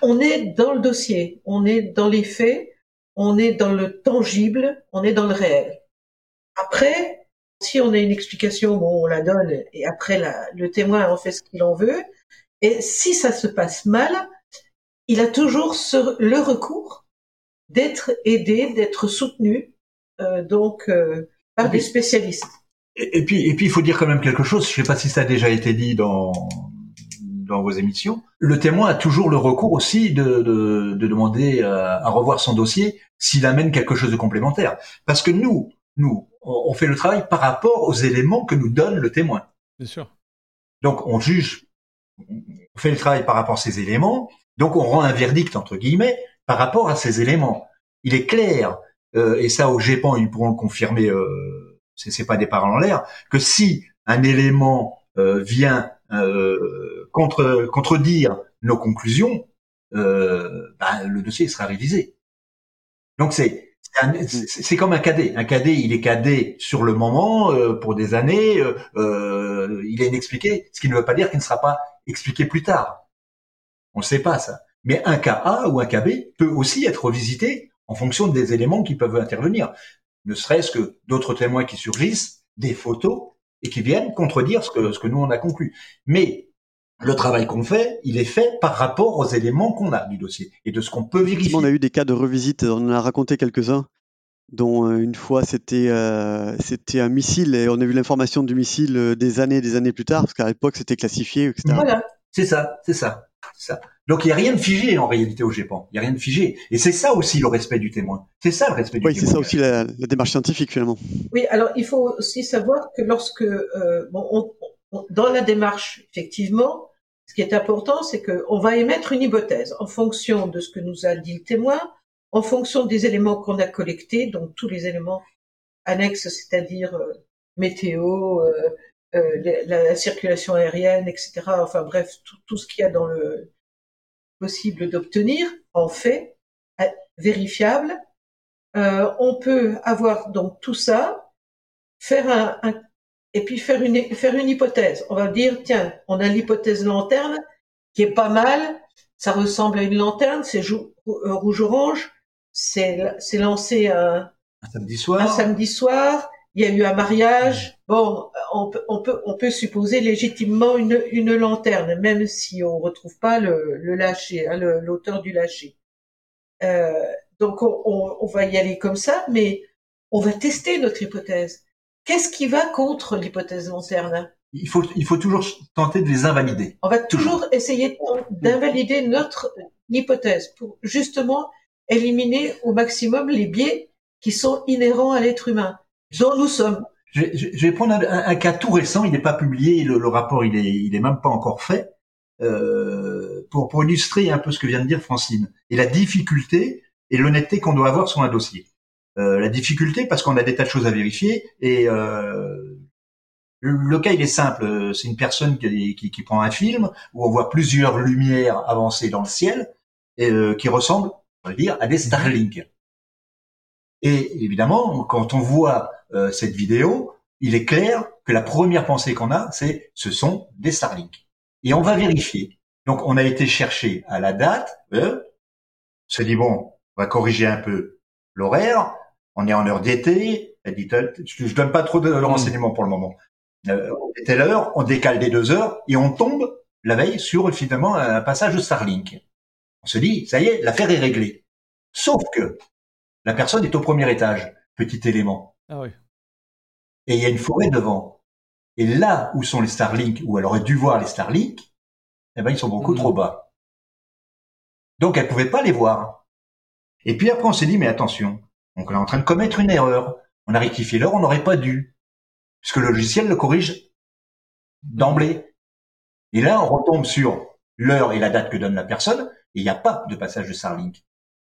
On est dans le dossier, on est dans les faits, on est dans le tangible, on est dans le réel. Après, si on a une explication, bon, on la donne et après la, le témoin en fait ce qu'il en veut. Et si ça se passe mal, il a toujours ce, le recours d'être aidé, d'être soutenu, euh, donc euh, par des spécialistes. Et, puis, et puis, il faut dire quand même quelque chose. Je ne sais pas si ça a déjà été dit dans dans vos émissions. Le témoin a toujours le recours aussi de, de, de demander à, à, revoir son dossier s'il amène quelque chose de complémentaire. Parce que nous, nous, on fait le travail par rapport aux éléments que nous donne le témoin. Bien sûr. Donc, on juge, on fait le travail par rapport à ces éléments. Donc, on rend un verdict entre guillemets par rapport à ces éléments. Il est clair, euh, et ça au GEPAN ils pourront le confirmer. Euh, c'est pas des paroles en l'air, que si un élément euh, vient euh, contre, contredire nos conclusions, euh, bah, le dossier sera révisé. Donc c'est c'est comme un cadet. Un cadet, il est cadet sur le moment pour des années. il est inexpliqué, ce qui ne veut pas dire qu'il ne sera pas expliqué plus tard. On ne sait pas ça. Mais un cas A ou un cas B peut aussi être revisité en fonction des éléments qui peuvent intervenir. Ne serait-ce que d'autres témoins qui surgissent, des photos, et qui viennent contredire ce que, ce que nous on a conclu. Mais le travail qu'on fait, il est fait par rapport aux éléments qu'on a du dossier et de ce qu'on peut vérifier. On a eu des cas de revisite, on en a raconté quelques-uns, dont euh, une fois c'était euh, c'était un missile et on a vu l'information du missile euh, des années des années plus tard, parce qu'à l'époque c'était classifié, etc. Voilà, c'est ça, c'est ça, ça. Donc il n'y a rien de figé en réalité au GEPAN, il n'y a rien de figé. Et c'est ça aussi le respect du témoin. C'est ça le respect du témoin. Oui, c'est ça aussi la, démarche scientifique finalement. Oui, alors il faut aussi savoir que lorsque, bon, dans la démarche, effectivement, ce qui est important, c'est qu'on va émettre une hypothèse en fonction de ce que nous a dit le témoin, en fonction des éléments qu'on a collectés, donc tous les éléments annexes, c'est-à-dire euh, météo, euh, euh, la, circulation aérienne, etc. Enfin bref, tout, ce qu'il y a dans le possible d'obtenir en fait vérifiable. on peut avoir donc tout ça, faire un, un et puis faire une, faire une hypothèse. On va dire, tiens, on a l'hypothèse lanterne qui est pas mal, ça ressemble à une lanterne, c'est euh, rouge-orange, c'est lancé un, un, samedi soir. Un samedi soir, il y a eu un mariage. Bon, on peut, on peut, on peut supposer légitimement une, une lanterne, même si on retrouve pas le, le lâcher, hein, l'auteur du lâcher. Euh, donc on, on, on va y aller comme ça, mais on va tester notre hypothèse. Qu'est-ce qui va contre l'hypothèse lanterne? Il faut, il faut toujours tenter de les invalider. On va toujours, essayer d'invalider notre hypothèse pour justement éliminer au maximum les biais qui sont inhérents à l'être humain, dont nous sommes. Je, vais prendre un, cas tout récent, il n'est pas publié, le, rapport il est, il est même pas encore fait, euh, pour, pour illustrer un peu ce que vient de dire Francine et la difficulté et l'honnêteté qu'on doit avoir sur un dossier. Euh, la difficulté parce qu'on a des tas de choses à vérifier et euh, le cas il est simple, c'est une personne qui, qui, qui, prend un film où on voit plusieurs lumières avancées dans le ciel et euh, qui ressemblent, on va dire, à des Starlink. Et évidemment, quand on voit euh, cette vidéo, il est clair que la première pensée qu'on a, c'est ce sont des Starlink. Et on va vérifier. Donc on a été chercher à la date, euh, on s'est dit bon, on va corriger un peu l'horaire, on est en heure d'été. Je, donne pas trop de hmm. renseignements pour le moment. Euh, était l'heure, on décale des deux heures et on tombe la veille sur finalement un passage de Starlink. On se dit, ça y est, l'affaire est réglée. Sauf que la personne est au premier étage, petit élément. Ah oui. Et il y a une forêt devant. Et là où sont les Starlink, où elle aurait dû voir les Starlink, eh ben ils sont beaucoup hmm. trop bas. Donc elle pouvait pas les voir. Et puis après on s'est dit mais attention, donc on est en train de commettre une erreur. On a rectifié l'heure, on n'aurait pas dû. Puisque le logiciel le corrige d'emblée. Et là, on retombe sur l'heure et la date que donne la personne, et il n'y a pas de passage de Starlink.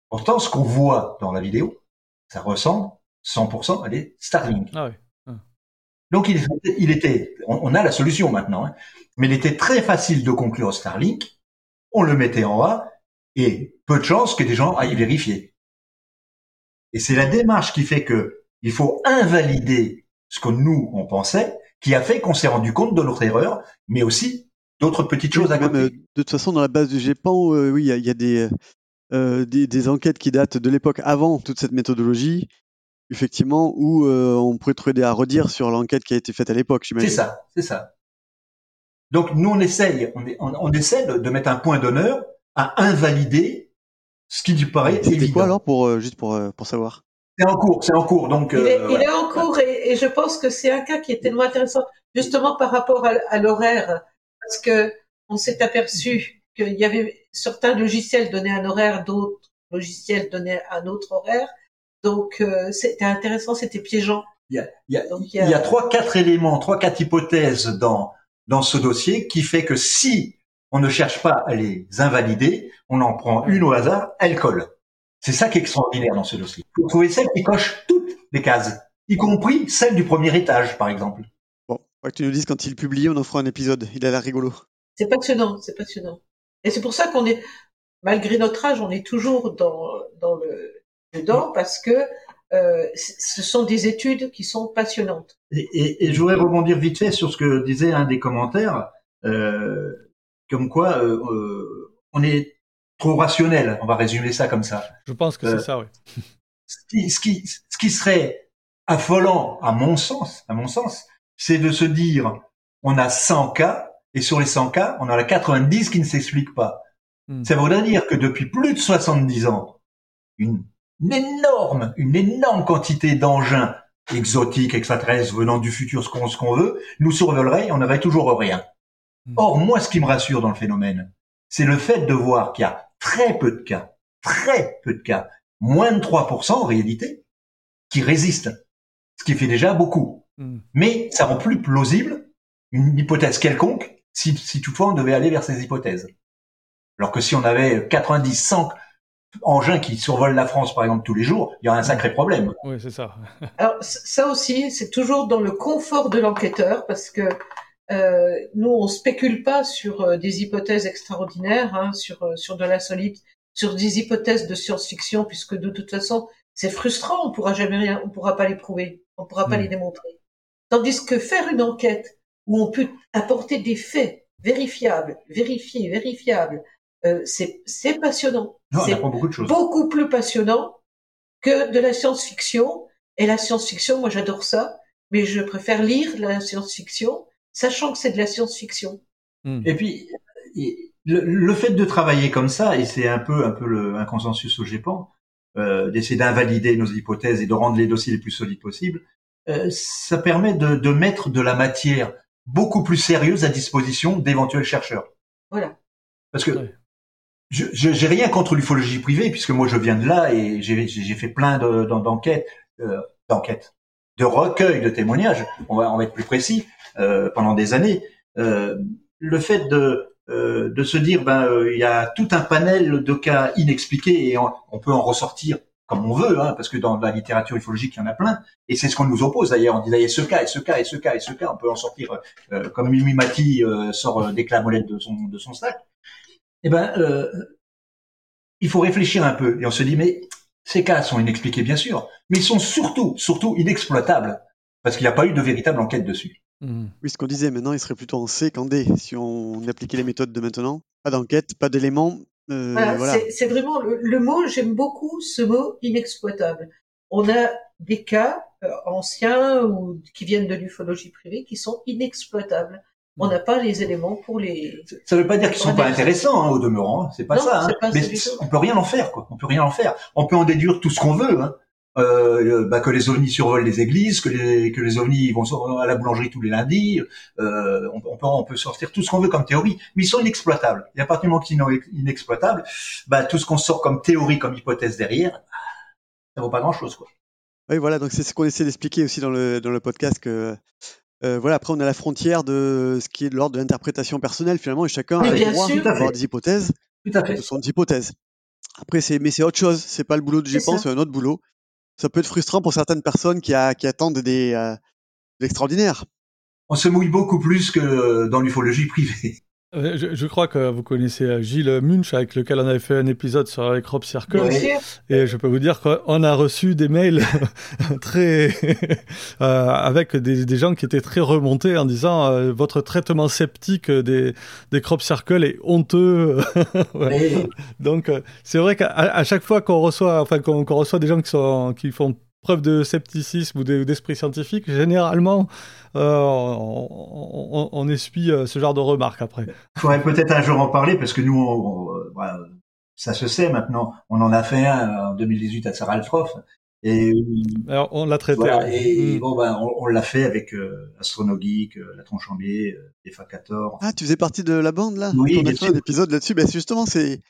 Pourtant, ce qu'on voit dans la vidéo, ça ressemble 100% à des Starlink. Ah ah. Donc il, était, on, a la solution maintenant, hein. mais il était très facile de conclure Starlink. On le mettait en A et peu de chances que des gens aillent vérifier. Et c'est la démarche qui fait que il faut invalider ce que nous on pensait, qui a fait qu'on s'est rendu compte de notre erreur, mais aussi d'autres petites choses à côté. Euh, de toute façon, dans la base du GEPAN, euh, oui, il y, a, des, euh, des, des, enquêtes qui datent de l'époque avant toute cette méthodologie, effectivement, où on pourrait trouver à redire sur l'enquête qui a été faite à l'époque, C'est ça, c'est ça. Donc nous, on essaye, on, on, essaie de, de mettre un point d'honneur à invalider ce qui lui paraît C'était quoi alors pour euh, juste pour euh, pour savoir? C'est en cours, c'est en cours. Donc il est, euh, il est en cours et, et, je pense que c'est un cas qui est tellement intéressant justement par rapport à, à l'horaire parce que on s'est aperçu qu'il y avait certains logiciels donnaient un horaire, d'autres logiciels donnaient un autre horaire. Donc c'était intéressant, c'était piégeant. Il y a, il y a, il y a, il y a trois, quatre éléments, trois, quatre hypothèses dans dans ce dossier qui fait que si on ne cherche pas à les invalider, on en prend une au hasard, elle colle. C'est ça qui est extraordinaire dans ce dossier. Vous trouvez celle qui coche toutes les cases, y compris celle du premier étage, par exemple. Bon, que tu nous dises quand il publie, on en fera un épisode. Il a l'air rigolo. C'est passionnant, c'est passionnant. Et c'est pour ça qu'on est, malgré notre âge, on est toujours dans, dans le dedans parce que euh, ce sont des études qui sont passionnantes. Et, et, je voudrais rebondir vite fait sur ce que disait un des commentaires. Euh, comme quoi euh, euh, on est trop rationnel. On va résumer ça comme ça. Je pense que c'est ça, oui. Ce qui, ce, qui, ce qui serait affolant, à mon sens, à mon sens, c'est de se dire, on a 100 cas, et sur les 100 cas, on en a 90 qui ne s'expliquent pas. Hmm. Ça voudrait dire que depuis plus de 70 ans, une, énorme, une énorme quantité d'engins exotiques, extraterrestres, venant du futur, ce qu'on ce qu'on veut, nous survolerait et on n'aurait toujours rien. Hmm. Or, moi, ce qui me rassure dans le phénomène, c'est le fait de voir qu'il y a très peu de cas, très peu de cas, moins de 3% en réalité, qui résistent. Ce qui fait déjà beaucoup. Hmm. Mais ça rend plus plausible une hypothèse quelconque si, si toutefois on devait aller vers ces hypothèses. Alors que si on avait 90, 100 engins qui survolent la France, par exemple, tous les jours, il y aurait un sacré problème. Oui, c'est ça. Alors, ça aussi, c'est toujours dans le confort de l'enquêteur, parce que euh, nous, on spécule pas sur euh, des hypothèses extraordinaires, hein, sur, euh, sur de l'insolite, sur des hypothèses de science-fiction, puisque de toute façon, c'est frustrant, on pourra jamais rien, on pourra pas les prouver, on pourra pas hmm. les démontrer. Tandis que faire une enquête où on peut apporter des faits vérifiables, vérifiés, vérifiables, euh, c'est passionnant. c'est beaucoup, de choses. beaucoup plus passionnant que de la science-fiction. Et la science-fiction, moi j'adore ça, mais je préfère lire la science-fiction, sachant que c'est de la science-fiction. Hmm. Et puis, le, fait de travailler comme ça, et c'est un peu un peu le, un consensus au GEPAN, euh, d'essayer d'invalider nos hypothèses et de rendre les dossiers les plus solides possibles, euh, ça permet de, de mettre de la matière beaucoup plus sérieuse à disposition d'éventuels chercheurs. Voilà. Parce que je j'ai rien contre l'ufologie privée puisque moi je viens de là et j'ai fait plein d'enquêtes, euh, d'enquêtes, de recueils de témoignages. On va, on va être plus précis euh, pendant des années. Euh, le fait de euh, de se dire ben euh, il y a tout un panel de cas inexpliqués et on peut en ressortir comme on veut, hein, parce que dans la littérature ufologique, il y en a plein, et c'est ce qu'on nous oppose d'ailleurs. On dit d'ailleurs ce cas, et ce cas, et ce cas, et ce cas, on peut en sortir euh, comme Mimi Mati euh, sort des clamolettes de son de son sac. Eh ben, euh, il faut réfléchir un peu, et on se dit mais ces cas sont inexpliqués bien sûr, mais ils sont surtout surtout inexploitables parce qu'il n'y a pas eu de véritable enquête dessus. Mmh. Oui, ce qu'on disait, maintenant, il serait plutôt en C qu'en D si on appliquait les méthodes de maintenant. Pas d'enquête, pas d'éléments, euh, c'est vraiment le, mot, j'aime beaucoup ce mot inexploitable. On a des cas euh, anciens ou qui viennent de l'ufologie privée qui sont inexploitables. On n'a pas les éléments pour les. Ça ne veut pas dire qu'ils sont pas intéressants hein, au demeurant, hein. c'est pas ça. Hein. Mais on peut rien en faire, quoi. On peut rien en faire. On peut en déduire tout ce qu'on veut. Hein euh, bah, que les ovnis survolent les églises, que les, que les ovnis vont à la boulangerie tous les lundis. Euh, on, peut, on peut sortir tout ce qu'on veut comme théorie, mais ils sont inexploitables. Et à partir du moment qu'ils sont inexploitables, bah, tout ce qu'on sort comme théorie, comme hypothèse derrière, ça vaut pas grand-chose. quoi. Oui, voilà, donc c'est ce qu'on essaie d'expliquer aussi dans le, dans le podcast que euh, voilà, après on a la frontière de ce qui est de l'ordre de l'interprétation personnelle finalement, et chacun a le droit d'avoir des hypothèses. Tout à fait. Ce sont des hypothèses. Après, c'est mais c'est autre chose. C'est pas le boulot de GEPAN, c'est un autre boulot ça peut être frustrant pour certaines personnes qui, a, qui attendent des, euh, de l'extraordinaire. On se mouille beaucoup plus que dans l'ufologie privée. Euh, je, crois que vous connaissez euh, Gilles Munch, avec lequel on avait fait un épisode sur les crop circles. Et je peux vous dire qu'on a reçu des mails très euh, avec des, des, gens qui étaient très remontés en disant votre traitement sceptique des, des crop circles est honteux. Donc c'est vrai qu'à chaque fois qu'on reçoit, enfin qu'on reçoit des gens qui sont qui font preuve de scepticisme ou d'esprit scientifique, généralement, euh, on, on, essuie euh, ce genre de remarques après. Il faudrait peut-être un jour en parler parce que nous, ça se sait maintenant. On en a fait un en 2018 à Sarah Altroff. Et Alors, on l'a traité. et, mm. bon, ben, on, l'a fait avec euh, Astronogeek, euh, La Tronchambier, euh, fa 14. Ah, tu faisais partie de la bande là Oui. On a fait un épisode là-dessus. Ben, justement, c'est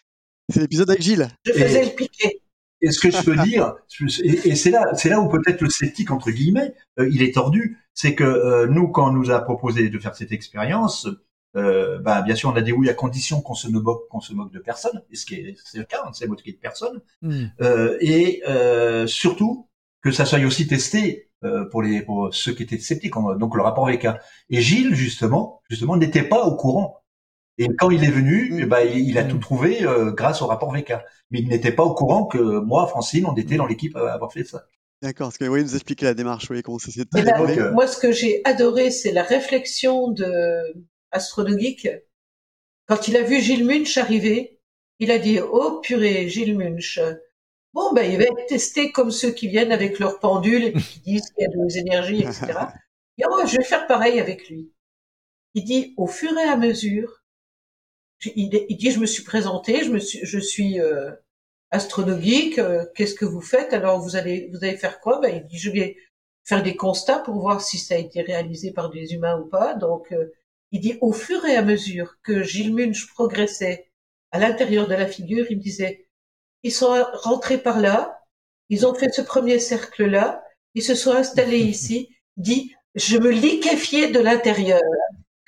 c'est l'épisode avec Gilles. Je faisais le piqué. Et ce que je peux dire, et, c'est là, c'est là où peut-être le sceptique entre guillemets, euh, il est tordu, c'est que euh, nous, quand on nous a proposé de faire cette expérience, euh, bah, bien sûr, on a dit oui à condition qu'on se moque, qu'on se moque de personne, et ce qui est, c'est le cas, on ne s'est moqué de personne, hmm. et surtout que ça soit aussi testé pour les pour ceux qui étaient sceptiques, donc le rapport VK. Et Gilles justement, justement, n'était pas au courant et quand il est venu, mm. eh ben, il, a tout mm. trouvé euh, grâce au rapport VK. Mais il n'était pas au courant que moi, Francine, on était dans l'équipe à avoir fait ça. D'accord, parce que oui, nous expliquer la démarche, oui, comment ça s'est eh ben, Moi, ce que j'ai adoré, c'est la réflexion de Astronogeek. Quand il a vu Gilles Munch arriver, Il a dit, oh purée, Gilles Munch. Bon, ben, il va être testé comme ceux qui viennent avec leur pendule et qui disent qu'il y a des énergies, etc. Et oh, je vais faire pareil avec lui. Il dit, au fur et à mesure, il, dit, je me suis présenté, je me suis, je suis euh, astronomique, euh, qu'est-ce que vous faites? Alors vous allez, vous allez faire quoi? Ben il dit, je vais faire des constats pour voir si ça a été réalisé par des humains ou pas. Donc euh, il dit, au fur et à mesure que Gilles Munch progressait à l'intérieur de la figure, il me disait, ils sont rentrés par là, ils ont fait ce premier cercle-là, ils se sont installés ici, dit, je me liquéfiais de l'intérieur.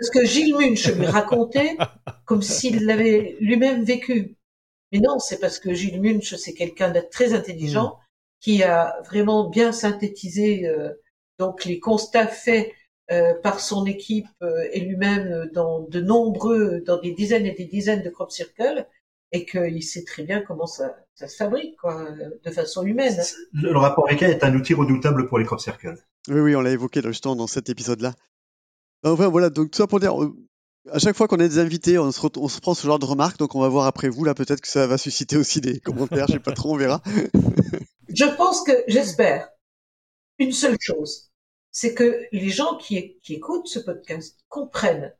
Parce que Gilles Munch lui racontait comme s'il l'avait lui-même vécu. Mais non, c'est parce que Gilles Munch, c'est quelqu'un de très intelligent mm. qui a vraiment bien synthétisé euh, donc les constats faits euh, par son équipe euh, et lui-même dans de nombreux, dans des dizaines et des dizaines de crop circles, et qu'il sait très bien comment ça, ça se fabrique, quoi, de façon humaine. Le rapport ECA est un outil redoutable pour les crop circles. Oui, oui, on l'a évoqué justement dans cet épisode-là. Enfin voilà, donc tout ça pour dire, à chaque fois qu'on a des invités, on se, on se, prend ce genre de remarques, donc on va voir après vous, là peut-être que ça va susciter aussi des commentaires, je sais pas trop, on verra. je pense que, j'espère, une seule chose, c'est que les gens qui, qui écoutent ce podcast comprennent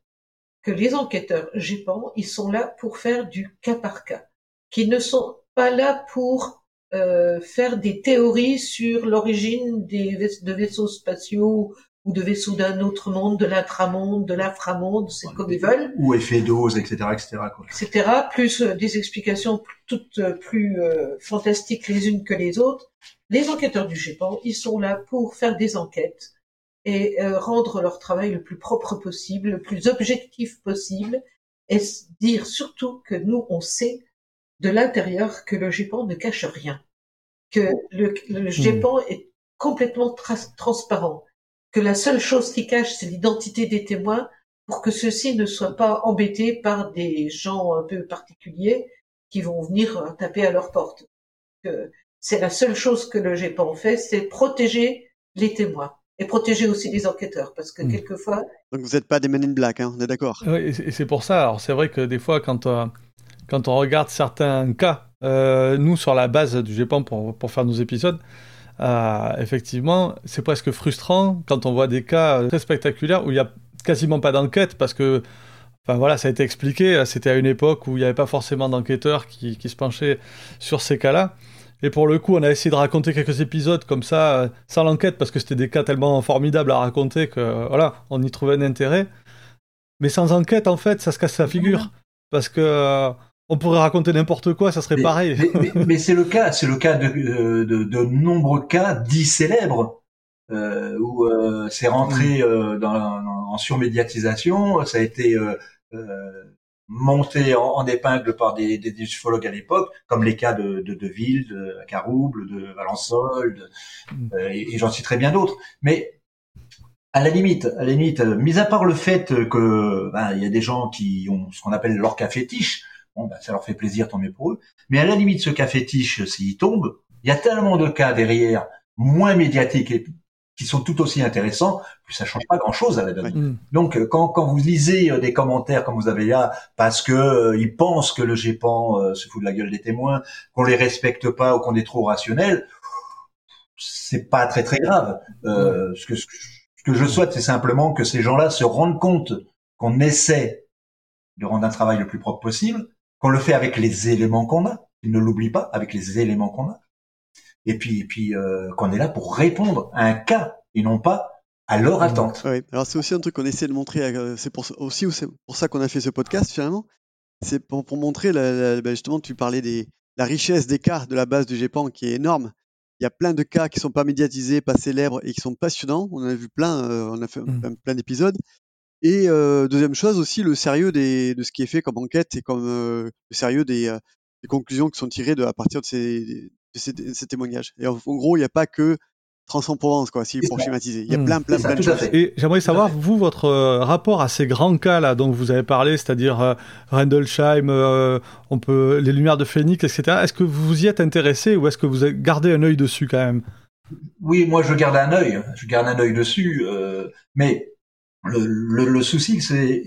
que les enquêteurs GEPAN, ils sont là pour faire du cas par cas, qu'ils ne sont pas là pour euh, faire des théories sur l'origine des de vaisseaux spatiaux ou de vaisseaux d'un autre monde, de l'intramonde, de l'inframonde, c'est comme ils veulent. Ou effet dose, etc., etc. Quoi. Etc. Plus euh, des explications toutes euh, plus euh, fantastiques les unes que les autres. Les enquêteurs du GEPAN, ils sont là pour faire des enquêtes et rendre leur travail le plus propre possible, le plus objectif possible, et dire surtout que nous, on sait de l'intérieur que le GEPAN ne cache rien, que le, le GEPAN est complètement transparent que la seule chose qui cache, c'est l'identité des témoins pour que ceux-ci ne soient pas embêtés par des gens un peu particuliers qui vont venir taper à leur porte. C'est la seule chose que le GEPAN fait, c'est protéger les témoins et protéger aussi les enquêteurs, parce que hmm. quelquefois... Donc vous n'êtes pas des men in black, hein, on est d'accord Oui, et c'est pour ça. Alors c'est vrai que des fois, quand, euh, quand on regarde certains cas, euh, nous, sur la base du GEPAN pour, pour faire nos épisodes, euh, effectivement, c'est presque frustrant quand on voit des cas très spectaculaires où il n'y a quasiment pas d'enquête parce que, enfin voilà, ça a été expliqué, c'était à une époque où il n'y avait pas forcément d'enquêteurs qui, se penchaient sur ces cas-là. Et pour le coup, on a essayé de raconter quelques épisodes comme ça, euh, sans l'enquête, parce que c'était des cas tellement formidables à raconter que, voilà, on y trouvait un intérêt. Mais sans enquête, en fait, ça se casse la figure. Parce que euh, on pourrait raconter n'importe quoi, ça serait pareil. Mais, c'est le cas, c'est le cas de, de, nombreux cas dits célèbres euh, où euh, c'est rentré mm. euh, dans, en surmédiatisation, ça a été monté en, épingle par des, des, ufologues à l'époque, comme les cas de, de, de Ville, de Carouble, de Valençol, mm. et, j'en citerai bien d'autres. Mais à la limite, à la limite, mis à part le fait que ben, il y a des gens qui ont ce qu'on appelle leur cas fétiche, bon, bah, ça leur fait plaisir, tant mieux pour eux. Mais à la limite, ce cas fétiche, s'il tombe, il y a tellement de cas derrière, moins médiatiques et qui sont tout aussi intéressants, que ça change pas grand-chose à la donne. Mm. Donc, euh, quand, quand vous lisez euh, des commentaires comme vous avez là, parce que euh, ils pensent que le GEPAN se fout de la gueule des témoins, qu'on les respecte pas ou qu'on est trop rationnel, c'est pas très très grave. Euh, ce, que, ce que je souhaite, c'est simplement que ces gens-là se rendent compte qu'on essaie de rendre un travail le plus propre possible, qu'on le fait avec les éléments qu'on a, ne l'oublie pas, avec les éléments qu'on a, et puis, et puis euh, qu'on est là pour répondre à un cas et non pas à leur attente. Oui. Alors c'est aussi un truc qu'on essaie de montrer, euh, c'est pour, aussi pour ça qu'on a fait ce podcast finalement, c'est pour, pour, montrer la, ben, justement, tu parlais des la richesse des cas de la base du GEPAN qui est énorme. Il y a plein de cas qui sont pas médiatisés, pas célèbres et qui sont passionnants. On en a vu plein, euh, on a fait mmh. plein d'épisodes. Et euh, deuxième chose aussi, le sérieux des, de ce qui est fait comme enquête et comme euh, le sérieux des, euh, des, conclusions qui sont tirées de, à partir de ces, de ces, ces témoignages. Et en, gros, il n'y a pas que Trans-en-Provence, quoi, si pour schématiser. Il y a plein, plein, plein de choses. Et j'aimerais savoir, vous, votre rapport à ces grands cas là dont vous avez parlé, c'est-à-dire Rendlesheim, on peut, les Lumières de Phoenix, etc. Est-ce que vous vous y êtes intéressé ou est-ce que vous gardez un œil dessus quand même? Oui, moi je garde un œil, je garde un œil dessus, mais le, le, souci, c'est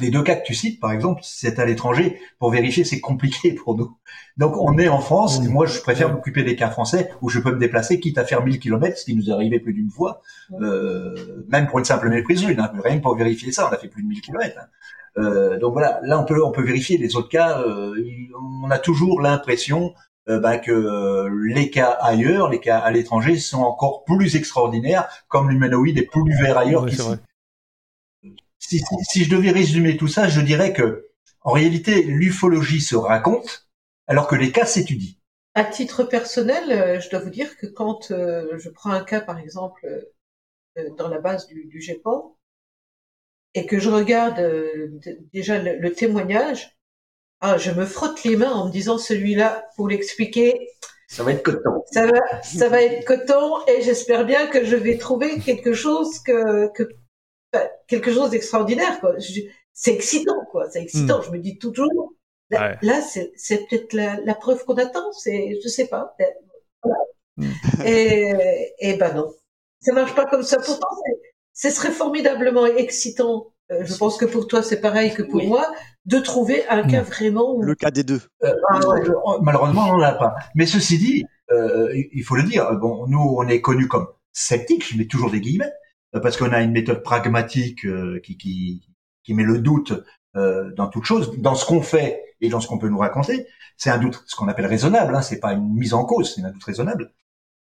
les deux cas que tu cites, par exemple, c'est à l'étranger. Pour vérifier, c'est compliqué pour nous. Donc, on est en France, et moi, je préfère m'occuper des cas français où je peux me déplacer, quitte à faire 1000 km, ce qui nous est arrivé plus d'une fois, euh, même pour une simple méprise lune, hein, rien que pour vérifier ça, on a fait plus de 1000 km. Hein. Euh, donc voilà, là, on peut, on peut vérifier. Les autres cas, euh, on a toujours l'impression euh, bah, que euh, les cas ailleurs, les cas à l'étranger, sont encore plus extraordinaires, comme l'humanoïde est plus vert ailleurs qu'ici si, je devais résumer tout ça, je dirais que, en réalité, l'ufologie se raconte, alors que les cas s'étudient. À titre personnel, euh, je dois vous dire que quand euh, je prends un cas, par exemple, euh, dans la base du, du GEPAN, et que je regarde déjà le, témoignage, ah, je me frotte les mains en me disant celui-là, pour l'expliquer, ça va être coton. Ça va, ça va être coton, et j'espère bien que je vais trouver quelque chose que, que quelque chose d'extraordinaire, quoi. C'est excitant, quoi. C'est excitant. Hmm. Je me dis toujours, là, c'est peut-être la, preuve qu'on attend. C'est, je sais pas. Hmm. Et, et ben non, ça marche pas comme ça. Pourtant, ce serait formidablement excitant. Euh, je pense que pour toi, c'est pareil que pour moi, de trouver un cas hmm. vraiment. Le cas des deux. Euh, ah malheureusement, on l'a pas. Mais ceci dit, euh, il faut le dire. Bon, nous, on est connus comme sceptiques. Je mets toujours des guillemets parce qu'on a une méthode pragmatique euh, qui, qui, qui, met le doute euh, dans toute chose, dans ce qu'on fait et dans ce qu'on peut nous raconter. C'est un doute, ce qu'on appelle raisonnable. Hein, c'est pas une mise en cause, c'est un doute raisonnable.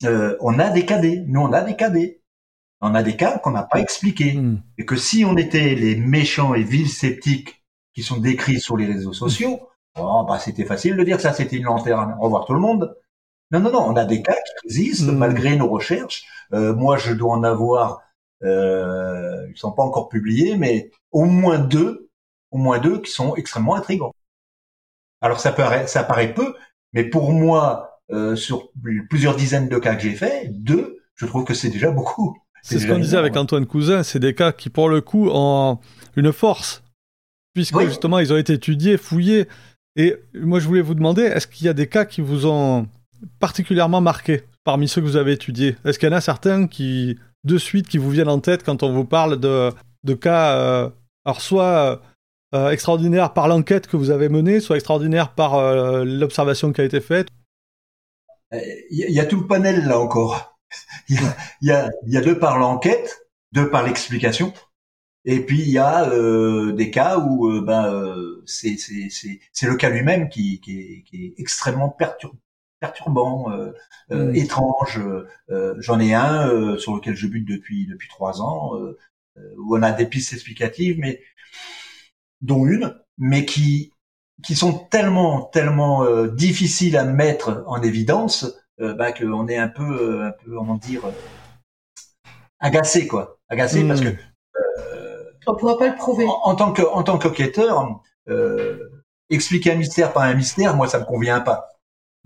Euh, on a des cadets, nous on a des cadets. On a des cas qu'on n'a pas expliqués. Hmm. Et que si on était les méchants et vils sceptiques qui sont décrits sur les réseaux sociaux, oh, bah, c'était facile de dire ça, c'était une lanterne. Au revoir tout le monde. Non, non, non, on a des cas qui existent hmm. malgré nos recherches. Euh, moi, je dois en avoir euh, ils sont pas encore publiés, mais au moins deux, au moins deux qui sont extrêmement intrigants. Alors ça paraît, ça paraît peu, mais pour moi, euh, sur plusieurs dizaines de cas que j'ai fait, deux, je trouve que c'est déjà beaucoup. C'est ce qu'on disait avec Antoine Cousin, c'est des cas qui pour le coup ont une force, puisque justement ils ont été étudiés, fouillés. Et moi je voulais vous demander, est-ce qu'il y a des cas qui vous ont particulièrement marqué parmi ceux que vous avez étudiés? Est-ce qu'il y en a certains qui de suite qui vous viennent en tête quand on vous parle de, cas, euh, alors soit euh, extraordinaires par l'enquête que vous avez menée, soit extraordinaires par euh, l'observation qui a été faite Il y, a tout le panel là encore. Il y a, deux par l'enquête, deux par l'explication. Et puis il y a des cas où ben, c'est le cas lui-même qui, qui, est, extrêmement perturbant perturbant, euh, euh, étrange. Euh, j'en ai un sur lequel je bute depuis depuis trois ans, où on a des pistes explicatives, mais dont une, mais qui qui sont tellement tellement difficiles à mettre en évidence bah, qu'on est un peu un peu comment dire agacé quoi, agacé parce que on pourra pas le prouver. En, tant que en tant qu'enquêteur, expliquer un mystère par un mystère, moi ça me convient pas.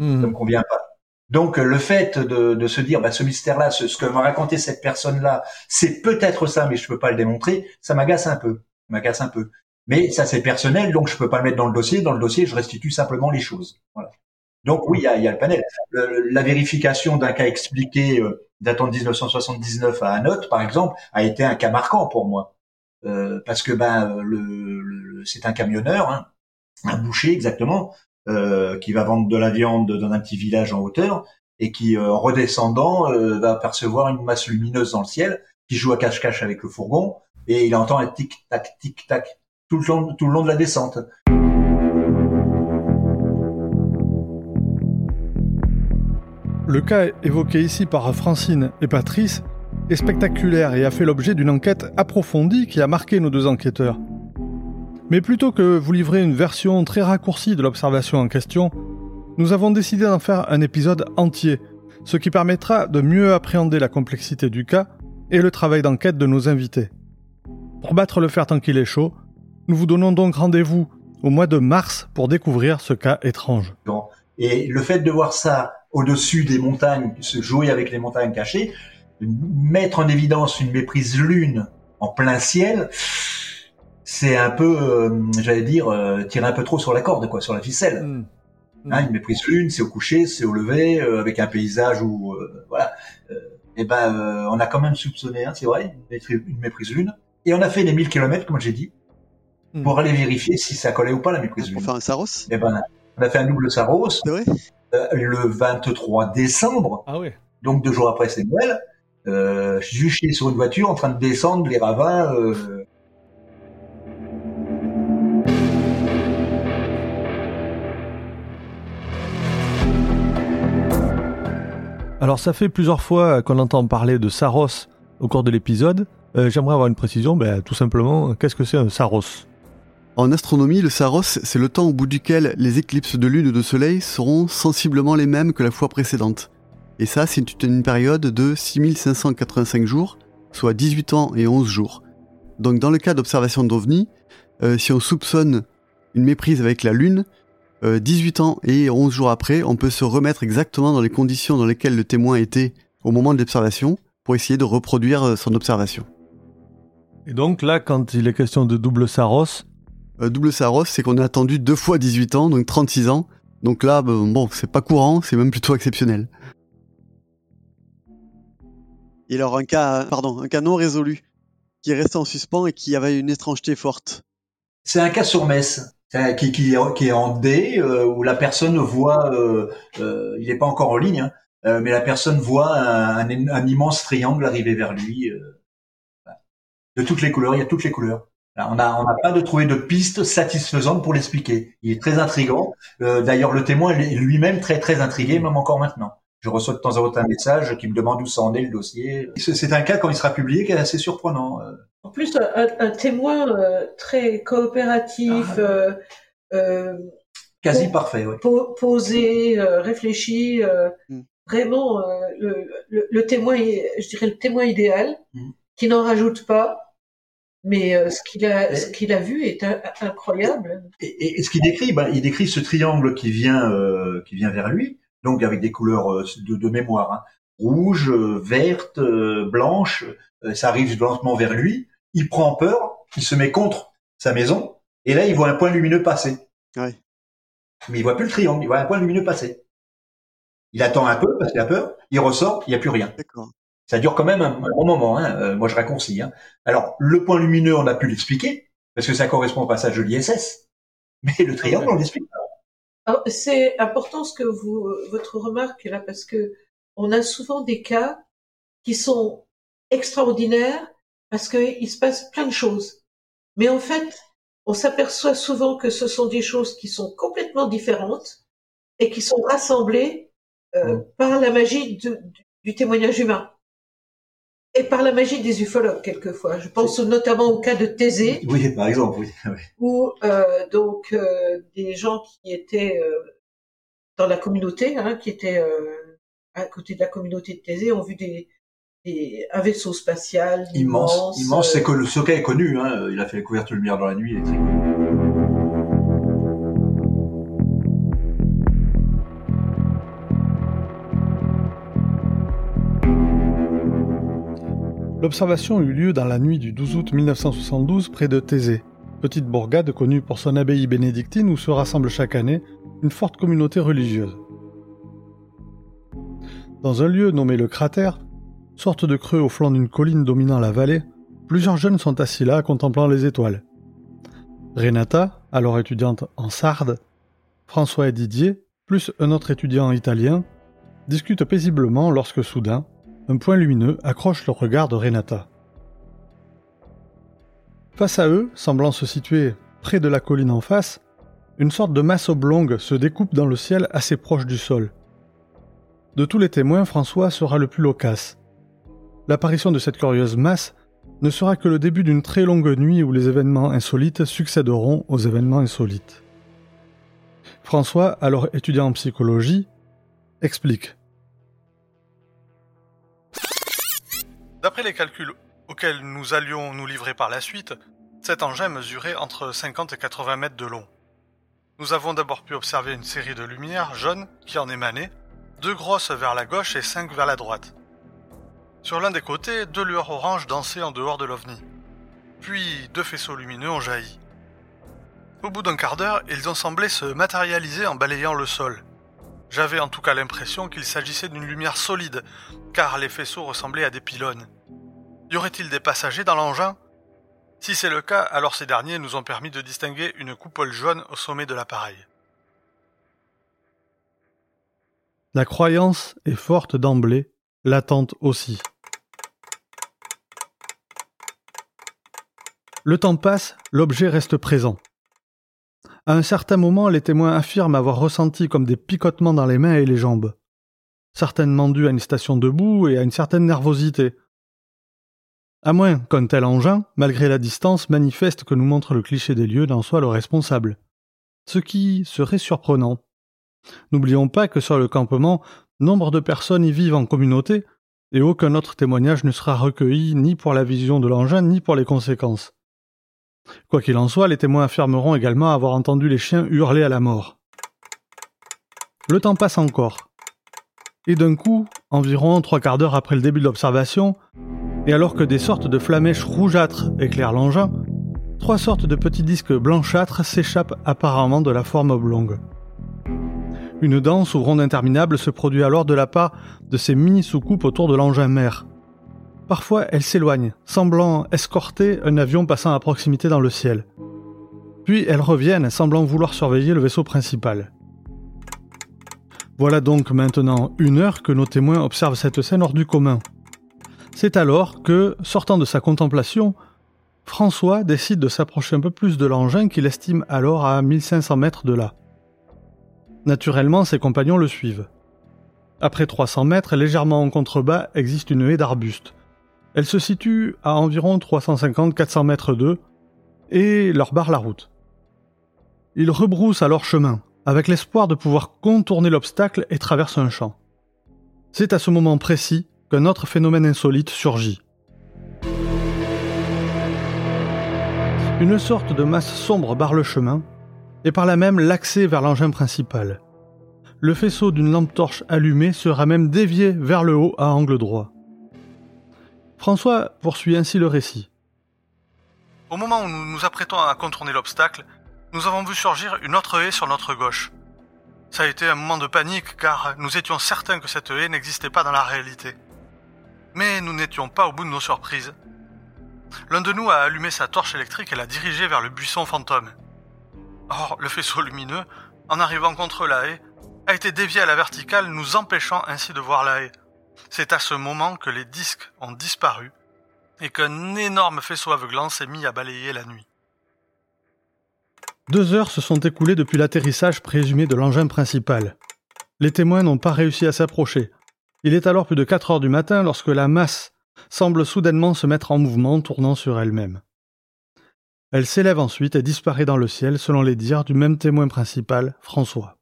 Hmm. Ça me convient pas. Donc le fait de, de se dire bah, ce mystère-là, ce, que m'a raconté cette personne-là, c'est peut-être ça, mais je peux pas le démontrer, ça m'agace un peu, m'agace un peu. Mais ça c'est personnel, donc je peux pas le mettre dans le dossier. Dans le dossier, je restitue simplement les choses. Voilà. Donc oui, il y a, y a, le panel. la vérification d'un cas expliqué euh, datant de 1979 à Anote, par exemple, a été un cas marquant pour moi. Euh, parce que ben le, c'est un camionneur, hein, un boucher exactement, euh, qui va vendre de la viande dans un petit village en hauteur et qui, euh, en redescendant, euh, va percevoir une masse lumineuse dans le ciel qui joue à cache-cache avec le fourgon et il entend un tic-tac, tic-tac tout tout le long de la descente. Le cas évoqué ici par Francine et Patrice est spectaculaire et a fait l'objet d'une enquête approfondie qui a marqué nos deux enquêteurs. Mais plutôt que vous livrer une version très raccourcie de l'observation en question, nous avons décidé d'en faire un épisode entier, ce qui permettra de mieux appréhender la complexité du cas et le travail d'enquête de nos invités. Pour battre le fer tant qu'il est chaud, nous vous donnons donc rendez-vous au mois de mars pour découvrir ce cas étrange. Et le fait de voir ça au-dessus des montagnes, se jouer avec les montagnes cachées, mettre en évidence une méprise lune en plein ciel, c'est un peu, euh, j'allais dire, euh, tirer un peu trop sur la corde, quoi, sur la ficelle. Mm. Hein, une méprise lune, c'est au coucher, c'est au lever, euh, avec un paysage où, voilà. et ben, on a quand même soupçonné, hein, c'est vrai, une méprise, lune. Et on a fait les 1000 km, comme j'ai dit, hmm. pour aller vérifier si ça collait ou pas la méprise Pour faire un Saros Eh ben, on a fait un double Saros. vrai? euh, le 23 décembre. Ah oui. Donc deux jours après, c'est Noël. Euh, suis sur une voiture en train de descendre les ravins. Euh... Alors ça fait plusieurs fois qu'on entend parler de Saros au cours de l'épisode. Euh, j'aimerais avoir une précision, ben, tout simplement, qu'est-ce que c'est un Saros? En astronomie, le Saros, c'est le temps au bout duquel les éclipses de lune ou de soleil seront sensiblement les mêmes que la fois précédente. Et ça, c'est une période de 6585 jours, soit 18 ans et 11 jours. Donc dans le cas d'observation d'OVNI, euh, si on soupçonne une méprise avec la Lune, 18 euh, ans et 11 jours après, on peut se remettre exactement dans les conditions dans lesquelles le témoin était au moment de l'observation pour essayer de reproduire euh, son observation. Et donc là, quand il est question de double Saros euh, Double Saros, c'est qu'on a attendu deux fois 18 ans, donc 36 ans. Donc là, bon, c'est pas courant, c'est même plutôt exceptionnel. Et alors un cas, pardon, un cas non résolu, qui est resté en suspens et qui avait une étrangeté forte. C'est un cas sur Metz qui, est en D, euh, où la personne voit, euh, euh, il n'est pas encore en ligne, hein, euh, mais la personne voit un, immense triangle arriver vers lui, de toutes les couleurs, il y a toutes les couleurs. on n'a on a pas de trouvé de piste satisfaisante pour l'expliquer. Il est très intrigant. D'ailleurs, le témoin est lui-même très très intrigué, même encore maintenant. Je reçois de temps en temps un message qui me demande où ça en est le dossier. C'est un cas quand il sera publié qui est assez surprenant. En plus, un, témoin euh, très coopératif, ah. euh, euh, quasi parfait, oui. posé, réfléchi, mm. vraiment le, témoin, je dirais le témoin idéal, mm. qui n'en rajoute pas. Mais ce qu'il a, ce qu'il a vu est incroyable. Et, ce qu'il décrit, ben, il décrit ce triangle qui vient, qui vient vers lui, donc avec des couleurs de, de mémoire, hein. rouge, verte, blanche. ça arrive lentement vers lui il prend peur, il se met contre sa maison, et là, il voit un point lumineux passer. Ouais. Mais il voit plus le triangle, il voit un point lumineux passer. Il attend un peu parce qu'il a peur, il ressort, il n'y a plus rien. Ça dure quand même un, bon moment, hein. Euh, moi je raccourcis. Hein. Alors, le point lumineux, on a pu l'expliquer, parce que ça correspond au passage de l'ISS. Mais le triangle, on l'explique pas. C'est important ce que vous, votre remarque là, parce que on a souvent des cas qui sont extraordinaires parce qu'il se passe plein de choses. Mais en fait, on s'aperçoit souvent que ce sont des choses qui sont complètement différentes et qui sont rassemblées euh, mm. par la magie du, témoignage humain et par la magie des ufologues quelquefois. Je pense notamment au cas de Thésée. Oui, par exemple, oui. Où euh, donc euh, des gens qui étaient dans la communauté, hein, qui étaient à côté de la communauté de Thésée, ont vu des, un vaisseau spatial immense. Immense, c'est que le Soka est connu. Hein. Il a fait la couverture de lumière dans la nuit. Il est très connu. L'observation eut lieu dans la nuit du 12 août 1972 près de Thésée, petite bourgade connue pour son abbaye bénédictine où se rassemble chaque année une forte communauté religieuse. Dans un lieu nommé le cratère, sorte de creux au flanc d'une colline dominant la vallée, plusieurs jeunes sont assis là contemplant les étoiles. Renata, alors étudiante en Sarde, François et Didier, plus un autre étudiant italien, discutent paisiblement lorsque soudain, un point lumineux accroche le regard de Renata. Face à eux, semblant se situer près de la colline en face, une sorte de masse oblongue se découpe dans le ciel assez proche du sol. De tous les témoins, François sera le plus loquace. L'apparition de cette curieuse masse ne sera que le début d'une très longue nuit où les événements insolites succéderont aux événements insolites. François, alors étudiant en psychologie, explique. D'après les calculs auxquels nous allions nous livrer par la suite, cet engin mesurait entre 50 et 80 mètres de long. Nous avons d'abord pu observer une série de lumières jaunes qui en émanaient, deux grosses vers la gauche et cinq vers la droite. Sur l'un des côtés, deux lueurs oranges dansaient en dehors de l'ovni. Puis deux faisceaux lumineux ont jailli. Au bout d'un quart d'heure, ils ont semblé se matérialiser en balayant le sol. J'avais en tout cas l'impression qu'il s'agissait d'une lumière solide, car les faisceaux ressemblaient à des pylônes. Y aurait-il des passagers dans l'engin? Si c'est le cas, alors ces derniers nous ont permis de distinguer une coupole jaune au sommet de l'appareil. La croyance est forte d'emblée, l'attente aussi. Le temps passe, l'objet reste présent. À un certain moment, les témoins affirment avoir ressenti comme des picotements dans les mains et les jambes, certainement dû à une station debout et à une certaine nervosité. À moins qu'un tel engin, malgré la distance, manifeste que nous montre le cliché des lieux, n'en soit le responsable. Ce qui serait surprenant. N'oublions pas que sur le campement, nombre de personnes y vivent en communauté, et aucun autre témoignage ne sera recueilli ni pour la vision de l'engin ni pour les conséquences. Quoi qu'il en soit, les témoins affirmeront également avoir entendu les chiens hurler à la mort. Le temps passe encore. Et d'un coup, environ trois quarts d'heure après le début de l'observation, et alors que des sortes de flamèches rougeâtres éclairent l'engin, trois sortes de petits disques blanchâtres s'échappent apparemment de la forme oblongue. Une danse ou ronde interminable se produit alors de la part de ces mini-soucoupes autour de l'engin mère, Parfois, elles s'éloignent, semblant escorter un avion passant à proximité dans le ciel. Puis elles reviennent, semblant vouloir surveiller le vaisseau principal. Voilà donc maintenant une heure que nos témoins observent cette scène hors du commun. C'est alors que, sortant de sa contemplation, François décide de s'approcher un peu plus de l'engin qu'il estime alors à 1500 mètres de là. Naturellement, ses compagnons le suivent. Après 300 mètres, légèrement en contrebas, existe une haie d'arbustes, elle se situe à environ 350-400 mètres d'eux et leur barre la route. Ils rebroussent alors chemin, avec l'espoir de pouvoir contourner l'obstacle et traverser un champ. C'est à ce moment précis qu'un autre phénomène insolite surgit. Une sorte de masse sombre barre le chemin, et par là même l'accès vers l'engin principal. Le faisceau d'une lampe torche allumée sera même dévié vers le haut à angle droit. François poursuit ainsi le récit. Au moment où nous nous apprêtons à contourner l'obstacle, nous avons vu surgir une autre haie sur notre gauche. Ça a été un moment de panique car nous étions certains que cette haie n'existait pas dans la réalité. Mais nous n'étions pas au bout de nos surprises. L'un de nous a allumé sa torche électrique et l'a dirigée vers le buisson fantôme. Or, le faisceau lumineux, en arrivant contre la haie, a été dévié à la verticale, nous empêchant ainsi de voir la haie. C'est à ce moment que les disques ont disparu et qu'un énorme faisceau aveuglant s'est mis à balayer la nuit. Deux heures se sont écoulées depuis l'atterrissage présumé de l'engin principal. Les témoins n'ont pas réussi à s'approcher. Il est alors plus de 4 heures du matin lorsque la masse semble soudainement se mettre en mouvement, tournant sur elle-même. Elle s'élève ensuite et disparaît dans le ciel selon les dires du même témoin principal, François.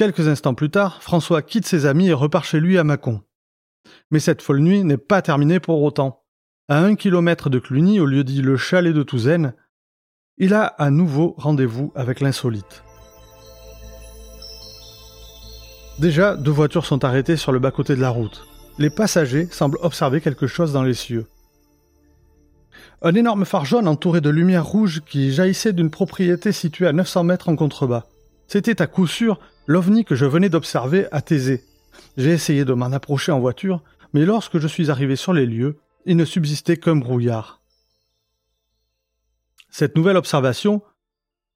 Quelques instants plus tard, François quitte ses amis et repart chez lui à Mâcon. Mais cette folle nuit n'est pas terminée pour autant. À un kilomètre de Cluny, au lieu dit le chalet de Touzaine, il a à nouveau rendez-vous avec l'insolite. Déjà, deux voitures sont arrêtées sur le bas-côté de la route. Les passagers semblent observer quelque chose dans les cieux. Un énorme phare jaune entouré de lumière rouge qui jaillissait d'une propriété située à 900 mètres en contrebas. C'était à coup sûr l'ovni que je venais d'observer à Thésée. J'ai essayé de m'en approcher en voiture, mais lorsque je suis arrivé sur les lieux, il ne subsistait qu'un brouillard. Cette nouvelle observation,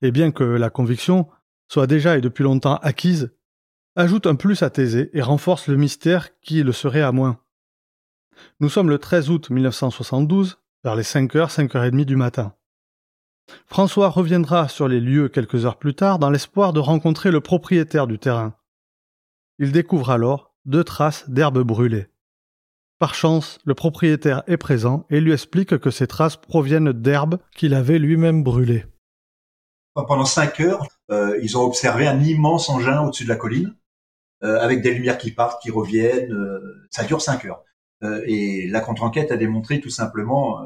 et bien que la conviction soit déjà et depuis longtemps acquise, ajoute un plus à Thésée et renforce le mystère qui le serait à moins. Nous sommes le 13 août 1972, vers les 5h, 5h30 du matin. François reviendra sur les lieux quelques heures plus tard dans l'espoir de rencontrer le propriétaire du terrain. Il découvre alors deux traces d'herbes brûlées. Par chance, le propriétaire est présent et lui explique que ces traces proviennent d'herbes qu'il avait lui-même brûlées. Pendant cinq heures, euh, ils ont observé un immense engin au-dessus de la colline, euh, avec des lumières qui partent, qui reviennent. Euh, ça dure cinq heures. et la contre-enquête a démontré tout simplement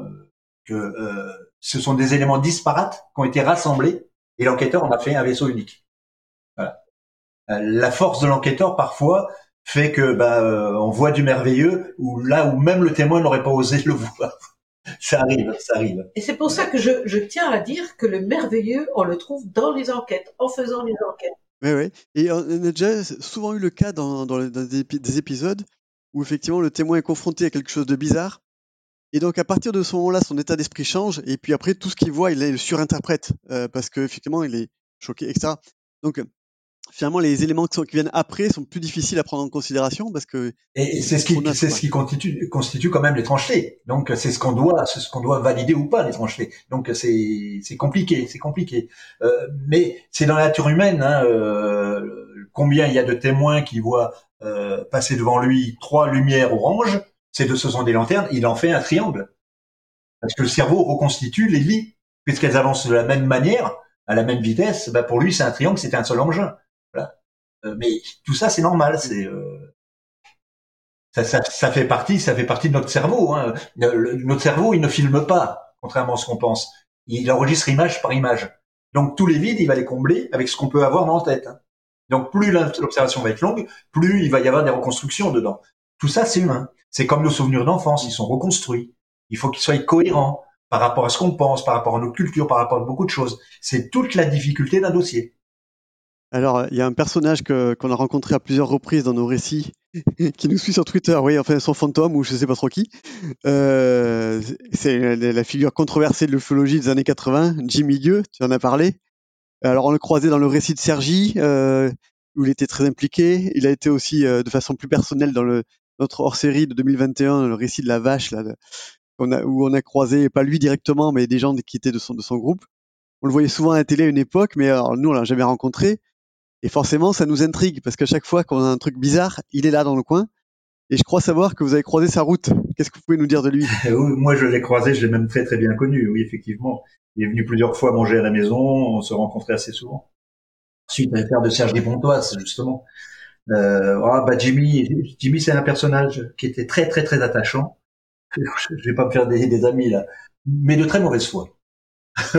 que ce sont des éléments disparates qui ont été rassemblés et l'enquêteur en a fait un vaisseau unique. Voilà. Euh, la force de l'enquêteur parfois fait que bah, euh, on voit du merveilleux ou là où même le témoin n'aurait pas osé le voir. ça arrive, ça arrive. Et c'est pour ça que je, je, tiens à dire que le merveilleux, on le trouve dans les enquêtes, en faisant les enquêtes. Oui, oui. Et on a déjà souvent eu le cas dans, dans, des, des épisodes où effectivement le témoin est confronté à quelque chose de bizarre Et donc à partir de ce moment-là, son état d'esprit change, et puis après tout ce qu'il voit, il le surinterprète euh, parce qu'effectivement il est choqué, etc. Donc finalement les éléments qui, viennent après sont plus difficiles à prendre en considération parce que et c'est ce qui c'est ce qui constitue constitue quand même l'étrangeté. Donc c'est ce qu'on doit c'est ce qu'on doit valider ou pas l'étrangeté. Donc c'est c'est compliqué c'est compliqué. Euh, mais c'est dans la nature humaine. Hein, euh, combien il y a de témoins qui voient euh, passer devant lui trois lumières oranges. Ces deux ce sont des lanternes. Il en fait un triangle parce que le cerveau reconstitue les lits puisqu'elles avancent de la même manière à la même vitesse. Bah pour lui c'est un triangle, c'était un seul engin. Euh, mais tout ça, c'est normal. C'est euh, ça, fait partie, ça fait partie de notre cerveau. Hein. notre cerveau, il ne filme pas, contrairement à ce qu'on pense. Il enregistre image par image. Donc tous les vides, il va les combler avec ce qu'on peut avoir dans la tête. Hein. Donc plus l'observation va être longue, plus il va y avoir des reconstructions dedans. Tout ça, c'est humain. C'est comme nos souvenirs d'enfance, ils sont reconstruits. Il faut qu'ils soient cohérents par rapport à ce qu'on pense, par rapport à nos cultures, par rapport à beaucoup de choses. C'est toute la difficulté d'un dossier. Alors, il y a un personnage qu'on a rencontré à plusieurs reprises dans nos récits, qui nous suit sur Twitter, oui, enfin son fantôme ou je sais pas trop qui. Euh, c'est la, figure controversée de l'ufologie des années 80, Jimmy Gueux, tu en as parlé. Alors, on le croisait dans le récit de Sergi, euh, où il était très impliqué. Il a été aussi euh, de façon plus personnelle dans le, notre hors-série de 2021, le récit de la vache, là, où on a croisé, pas lui directement, mais des gens qui étaient de son, de son groupe. On le voyait souvent à la télé à une époque, mais alors, nous, on l'a jamais rencontré. Et forcément, ça nous intrigue parce qu'à chaque fois qu'on a un truc bizarre, il est là dans le coin. Et je crois savoir que vous avez croisé sa route. Qu'est-ce que vous pouvez nous dire de lui? Moi, je l'ai croisé, je l'ai même très très bien connu. Oui, effectivement, il est venu plusieurs fois manger à la maison. On se rencontrait assez souvent. Suite à l'affaire de Serge Pontoise, justement. Euh, ah, bah Jimmy, Jimmy, c'est un personnage qui était très très très attachant. Je vais pas me faire des, des amis là, mais de très mauvaise foi.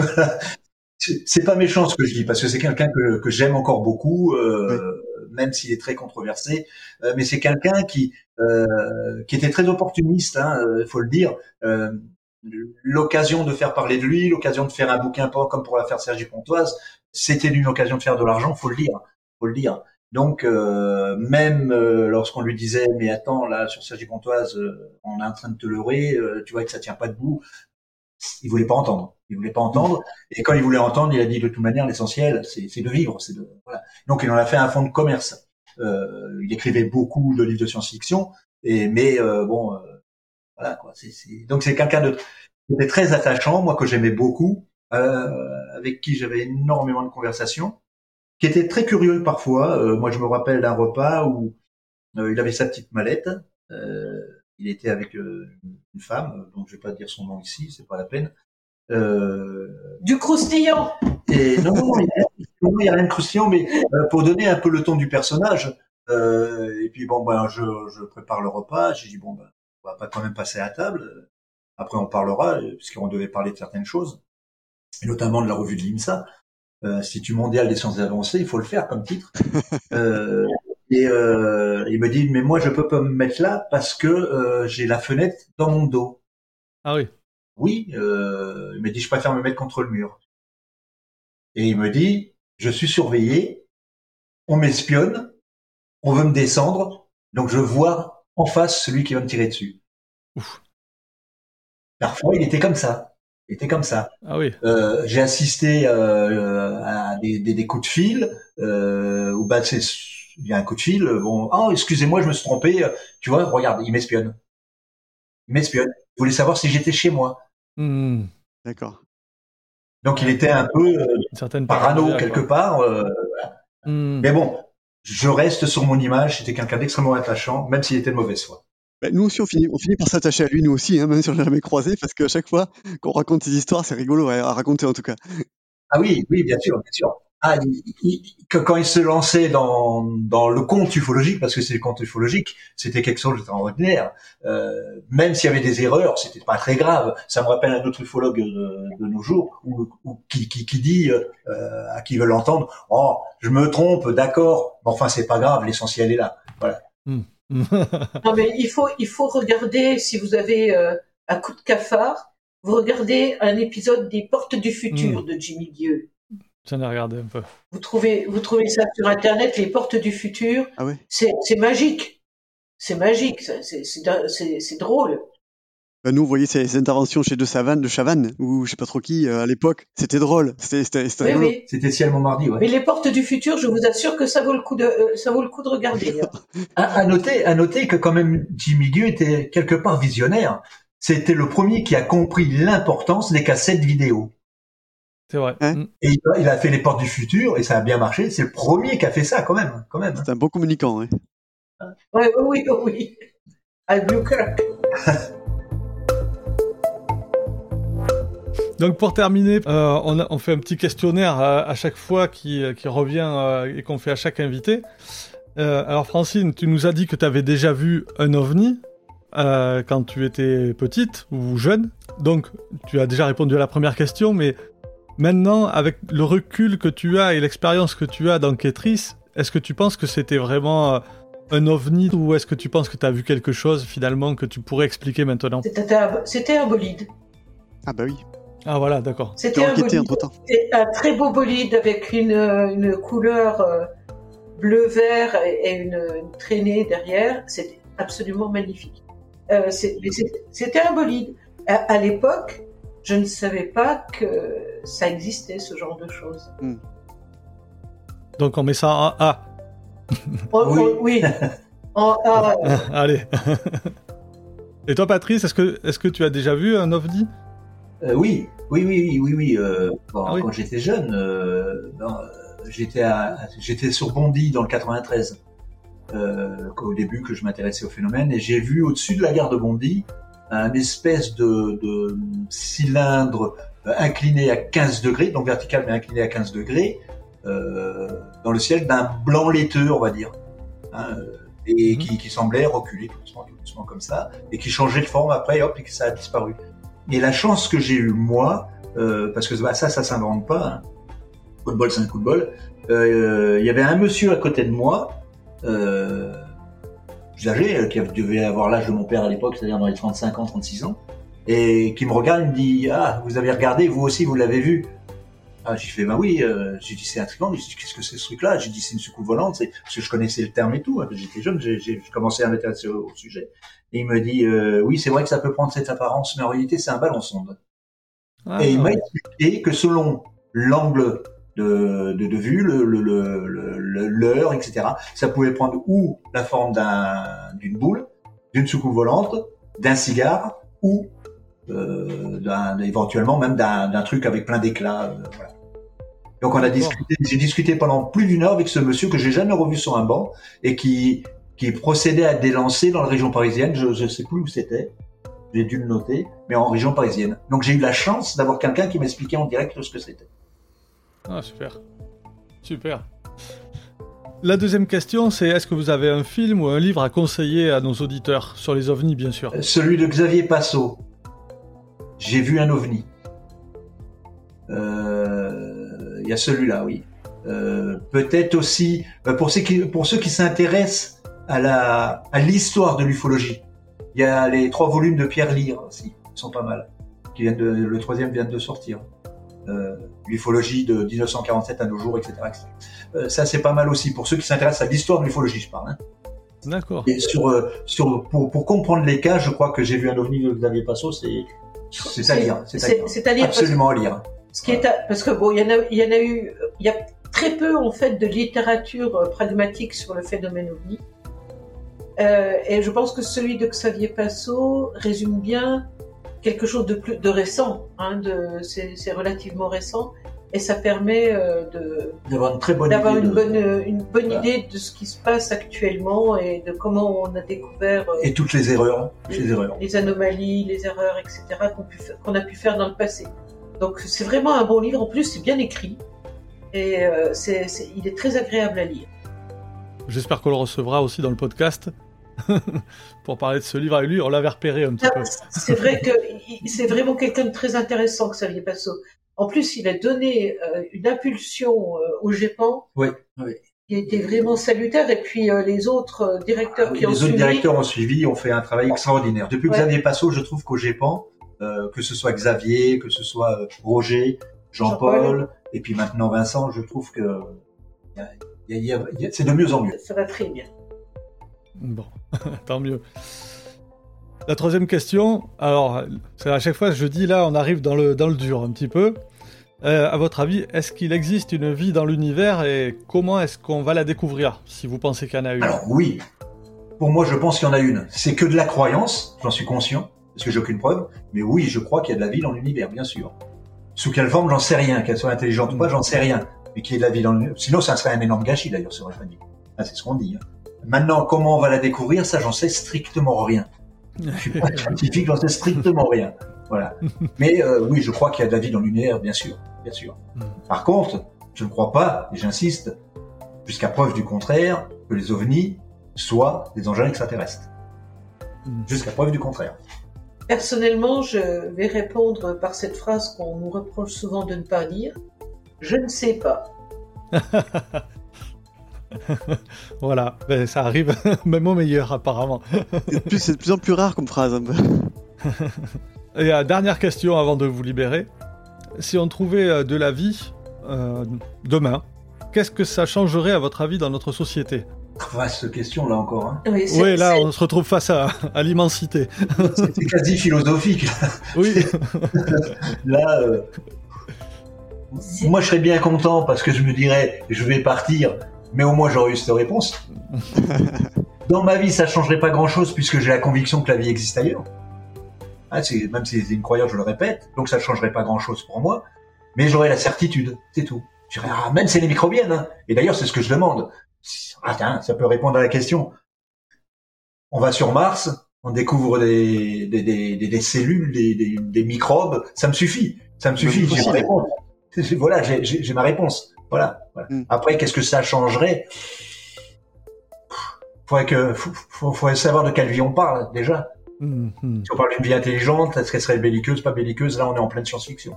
c'est pas méchant ce que je dis parce que c'est quelqu'un que, que j'aime encore beaucoup, euh, même s'il est très controversé. Euh, mais c'est quelqu'un qui euh, qui était très opportuniste, il hein, faut le dire. L'occasion de faire parler de lui, l'occasion de faire un bouquin comme pour l'affaire Sergi Pontoise, c'était une occasion de faire de l'argent, faut le dire, faut le dire. Donc même lorsqu'on lui disait mais attends là sur Sergi Pontoise, on est en train de te leurrer, tu vois que ça tient pas debout, il voulait pas entendre. Il voulait pas entendre. Et quand il voulait entendre, il a dit de toute manière, l'essentiel, c'est de vivre. C'est de, voilà. Donc il en a fait un fonds de commerce. Euh, il écrivait beaucoup de livres de science-fiction. Et mais euh, bon, euh, voilà quoi. Donc c'est quelqu'un de était très attachant, moi que j'aimais beaucoup, euh, avec qui j'avais énormément de conversations, qui était très curieux parfois. Euh, moi je me rappelle d'un repas où il avait sa petite mallette. il était avec une femme, donc je vais pas dire son nom ici, c'est pas la peine. Euh, du croustillant. Et non, non, il n'y a, rien de croustillant, mais euh, pour donner un peu le ton du personnage. Euh, et puis bon, ben, je, je prépare le repas. J'ai dit bon, ben, on va pas quand même passer à table. Après, on parlera, puisqu'on devait parler de certaines choses, et notamment de la revue de l'IMSA, euh, Institut mondial des sciences avancées. Il faut le faire comme titre. Euh, et euh, il me dit mais moi je peux pas me mettre là parce que j'ai la fenêtre dans mon dos. Ah oui. Oui, euh, il me dit, je préfère me mettre contre le mur. Et il me dit, je suis surveillé, on m'espionne, on veut me descendre, donc je vois en face celui qui va me tirer dessus. Parfois, il était comme ça. Il était comme ça. Ah oui. Euh, j'ai assisté euh, à des, des, des, coups de fil euh, où bah, c'est il y a un coup de fil. Bon, oh excusez-moi, je me suis trompé. Tu vois, regarde, il m'espionne. Il m'espionne. Il voulait savoir si j'étais chez moi. Mmh. D'accord. Donc il était un peu euh, parano quelque part. Euh, mmh. Mais bon, je reste sur mon image. C'était quelqu'un d'extrêmement attachant, même s'il était de mauvaise foi. Bah, nous aussi, on finit, on finit par s'attacher à lui, nous aussi, hein, même si on l'a jamais croisé, parce qu'à chaque fois qu'on raconte ces histoires, c'est rigolo à raconter en tout cas. Ah oui, oui, bien sûr, bien sûr. Ah, quand il se lançait dans, dans le conte ufologique, parce que c'est le conte ufologique, c'était quelque chose d'extraordinaire. Euh, même s'il y avait des erreurs, c'était pas très grave. Ça me rappelle un autre ufologue de, de nos jours, ou, qui, qui, qui, dit euh, à qui veut l'entendre, oh, je me trompe, d'accord, mais enfin c'est pas grave, l'essentiel est là. Voilà. Hmm. non mais il faut il faut regarder si vous avez euh, un coup de cafard, vous regardez un épisode des Portes du futur hmm. de Jimmy Dieu. J'en ai regardé un peu. Vous trouvez, vous trouvez ça sur Internet, les portes du futur? Ah oui. C'est magique. C'est magique. C'est drôle. Bah, nous, vous voyez ces interventions chez De Savane, de Chavannes, ou je sais pas trop qui, euh, à l'époque. C'était drôle. C'était, c'était, oui, oui. C'était Ciel Montmardi, ouais. Mais les portes du futur, je vous assure que ça vaut le coup de, euh, ça vaut le coup de regarder. Hein. à, noter, à noter que quand même Jimmy Gu était quelque part visionnaire. C'était le premier qui a compris l'importance des cassettes vidéo. C'est vrai. Hein mm. et il, a fait les portes du futur et ça a bien marché. C'est le premier qui a fait ça, quand même, quand même. C'est un bon communicant, hein. Ouais, oui, oui, oui. Al Donc pour terminer, euh, on, fait un petit questionnaire euh, à, chaque fois qui, euh, revient et qu'on fait à chaque invité. alors Francine, tu nous as dit que tu avais déjà vu un ovni quand tu étais petite ou jeune. Donc tu as déjà répondu à la première question, mais maintenant avec le recul que tu as et l'expérience que tu as d'enquêtrice, est-ce que tu penses que c'était vraiment un ovni ou est-ce que tu penses que tu as vu quelque chose finalement que tu pourrais expliquer maintenant? C'était un bolide. Ah bah oui. Ah voilà, d'accord. C'était un, un très beau bolide avec une, une couleur euh, bleu-vert et une, traînée derrière. C'était absolument magnifique. Euh, C'était un bolide. À, l'époque, je ne savais pas que ça existait, ce genre de choses. Hmm. Donc on met ça en A. oui. oui. En A. Allez. Et toi, Patrice, est-ce que, est -ce que tu as déjà vu un ovni? Euh, oui, oui, oui, oui, oui. Euh, ah Quand j'étais jeune, euh, j'étais j'étais sur Bondy dans le 93. au début que je m'intéressais au phénomène et j'ai vu au-dessus de la gare de Bondy un espèce de, de cylindre incliné à 15 degrés, donc vertical mais incliné à 15 degrés, dans le ciel d'un blanc laiteux, on va dire, hein, et mhm. qui, qui, semblait reculer tout doucement, tout doucement comme ça, et qui changeait de forme après, hop, et que ça a disparu. Et la chance que j'ai eue moi, euh, parce que bah, ça, ça s'invente pas. Hein. Coup de bol, c'est un coup de bol. Il y avait un monsieur à côté de moi, euh, âgé, euh, qui devait avoir l'âge de mon père à l'époque, c'est-à-dire dans les 35 ans, 36 ans, et qui me regarde, il me dit Ah, vous avez regardé, vous aussi, vous l'avez vu? Ah, j'ai fait, bah oui, euh, j'ai dit, c'est intriguant, qu'est-ce que c'est ce truc-là? J'ai dit, c'est une soucoupe volante, parce que je connaissais le terme et tout, hein, j'étais jeune, j'ai commencé à m'intéresser au, sujet. Et il me dit, euh, oui, c'est vrai que ça peut prendre cette apparence, mais en réalité, c'est un ballon sonde. Ah, et il m'a expliqué que selon l'angle de, de, de, vue, le, le, le, l'heure, etc., ça pouvait prendre ou la forme d'un, d'une boule, d'une soucoupe volante, d'un cigare, ou euh, éventuellement même d'un truc avec plein d'éclats. Euh, voilà. Donc on a discuté, j'ai discuté pendant plus d'une heure avec ce monsieur que j'ai jamais revu sur un banc et qui qui procédait à des lancers dans la région parisienne. Je ne sais plus où c'était. J'ai dû le noter, mais en région parisienne. Donc j'ai eu la chance d'avoir quelqu'un qui m'expliquait en direct ce que c'était. Ah super, super. La deuxième question, c'est est-ce que vous avez un film ou un livre à conseiller à nos auditeurs sur les ovnis, bien sûr? Celui de Xavier Passot, j'ai vu un ovni. Il euh, y a celui-là, oui. Euh, peut-être aussi euh, pour ceux qui, pour ceux qui s'intéressent à la à l'histoire de l'ufologie. Il y a les trois volumes de Pierre Lire aussi, qui sont pas mal. Qui viennent de, le troisième vient de sortir. Euh, l'ufologie de 1947 à nos jours, etc. ça c'est pas mal aussi pour ceux qui s'intéressent à l'histoire de l'ufologie, je parle. Hein. D'accord. Et sur sur pour, pour comprendre les cas, je crois que j'ai vu un ovni de Xavier Passot, c'est c'est à lire. C'est à lire. Absolument à lire. Ce qui est parce que bon, il y en a, il y en a eu, il y a très peu en fait de littérature euh, pragmatique sur le phénomène ovni. Euh, et je pense que celui de Xavier Passot résume bien quelque chose de plus de récent. Hein, de, c'est relativement récent et ça permet euh, de d'avoir une très bonne d'avoir une bonne une bonne idée de ce qui se passe actuellement et de comment on a découvert euh, et toutes les erreurs les, erreurs. les anomalies les erreurs etc qu'on a pu faire dans le passé. Donc c'est vraiment un bon livre. En plus c'est bien écrit. Et euh, c'est, il est très agréable à lire. J'espère qu'on le recevra aussi dans le podcast pour parler de ce livre avec lui, on l'avait repéré un petit ah, peu. C'est vrai que c'est vraiment quelqu'un de très intéressant, Xavier Passot. En plus, il a donné euh, une impulsion euh, au GEPAN. Oui, oui. Qui été vraiment salutaire. Et puis euh, les autres directeurs ah qui ont suivi. Les autres directeurs ont suivi, ont fait un travail extraordinaire. Depuis que Xavier Passot, je trouve qu'au GEPAN, que ce soit Xavier, que ce soit Roger, Jean-Paul, et puis maintenant Vincent, je trouve que c'est de mieux en mieux. Ça va très bien. Bon, tant mieux. La troisième question, alors, à chaque fois, je dis là, on arrive dans le, dans le dur un petit peu. Euh, à votre avis, est-ce qu'il existe une vie dans l'univers et comment est-ce qu'on va la découvrir, si vous pensez qu'il y en a une? Alors oui, pour moi je pense qu'il y en a une. C'est que de la croyance, j'en suis conscient, parce que j'ai aucune preuve, mais oui, je crois qu'il y a de la vie dans l'univers, bien sûr. Sous quelle forme, j'en sais rien, qu'elle soit intelligente ou pas, j'en sais rien. Mais qu'il y ait de la vie dans l'univers. Sinon, ça serait un énorme gâchis d'ailleurs, c'est vrai, c'est ce qu'on dit. Hein. Maintenant, comment on va la découvrir, ça j'en sais strictement rien. Je suis pas scientifique, j'en sais strictement rien. Voilà. Mais euh, oui, je crois qu'il y a de la vie dans l'univers, bien sûr, bien sûr. Hmm. Par contre, je ne crois pas, et j'insiste, jusqu'à preuve du contraire, que les ovnis soient des engins extraterrestres. Hmm. Jusqu'à preuve du contraire. Personnellement, je vais répondre par cette phrase qu'on nous reproche souvent de ne pas dire. Je ne sais pas. voilà, ben, ça arrive même au meilleur apparemment. c'est de plus en plus rare comme phrase. Un peu. Et la dernière question avant de vous libérer. Si on trouvait euh, de la vie euh, demain, qu'est-ce que ça changerait à votre avis dans notre société? Vaste question là encore. Hein. Oui, là on se retrouve face à, à l'immensité. C'est quasi philosophique. Oui. là, euh, moi je serais bien content parce que je me dirais je vais partir mais au moins j'aurais eu cette réponse. Dans ma vie, ça changerait pas grand-chose puisque j'ai la conviction que la vie existe ailleurs. Ah, même si c'est une croyance, je le répète, donc ça changerait pas grand-chose pour moi, mais j'aurais la certitude, c'est tout. Je dirais, ah, même c'est les microbiennes, hein. et d'ailleurs c'est ce que je demande. Ah tiens, ça peut répondre à la question. On va sur Mars, on découvre des, des, des, des cellules, des, des, microbes, ça me suffit, ça me suffit, j'ai ma réponse. Voilà, j'ai ma réponse. Voilà. Hmm. Après, qu'est-ce que ça changerait? Faudrait que, faut, faut, savoir de quelle vie on parle déjà. Hmm. Si on parle d'une vie intelligente, est-ce qu'elle serait belliqueuse, pas belliqueuse? Là, on est en pleine science-fiction.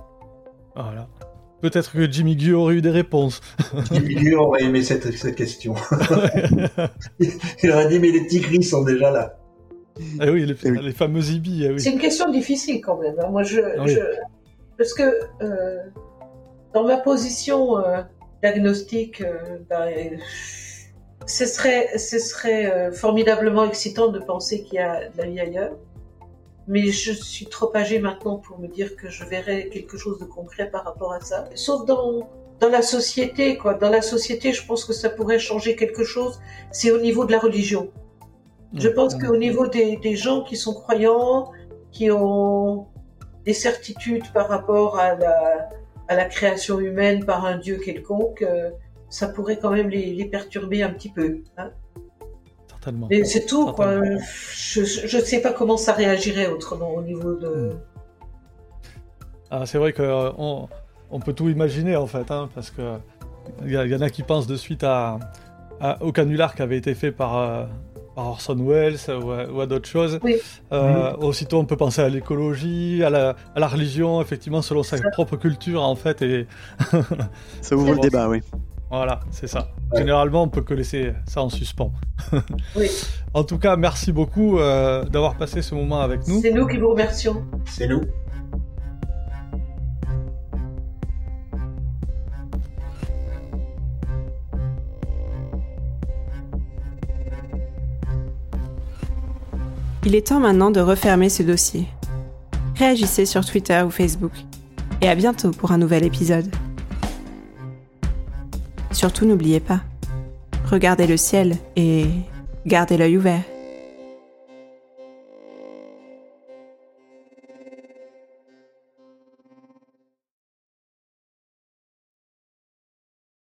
Voilà. Peut-être que Jimmy Gu aurait eu des réponses. Jimmy Gu aurait aimé cette, cette question. Il aurait dit, mais les petits sont déjà là. Ah oui, les, fameux ibis. Ah oui. C'est une question difficile quand même. Hein. Moi, je, ah je... parce que euh, dans ma position euh, diagnostic, euh, ben, ce serait, ce serait euh, formidablement excitant de penser qu'il y a de la vie ailleurs. Mais je suis trop âgée maintenant pour me dire que je verrais quelque chose de concret par rapport à ça. Sauf dans, dans la société, quoi. Dans la société, je pense que ça pourrait changer quelque chose. C'est au niveau de la religion. Je pense qu'au niveau des, des gens qui sont croyants, qui ont des certitudes par rapport à la, à la création humaine par un dieu quelconque, euh, ça pourrait quand même les, perturber un petit peu. Hein. Certainement. Mais c'est tout, quoi. Je ne sais pas comment ça réagirait autrement au niveau de. Hmm. Ah, c'est vrai qu'on on peut tout imaginer en fait, hein, parce que il y, en a qui pensent de suite à, au canular qui avait été fait par, euh, par Orson Welles ou à, d'autres choses. Euh, aussitôt, on peut penser à l'écologie, à la, à la, religion, effectivement, selon sa propre culture, en fait. Et... ça ouvre le débat, oui. Voilà, c'est ça. Généralement, on peut que laisser ça en suspens. oui. En tout cas, merci beaucoup euh, d'avoir passé ce moment avec nous. C'est nous qui vous remercions. C'est nous. Il est temps maintenant de refermer ce dossier. Réagissez sur Twitter ou Facebook. Et à bientôt pour un nouvel épisode. Surtout n'oubliez pas, regardez le ciel et gardez l'œil ouvert.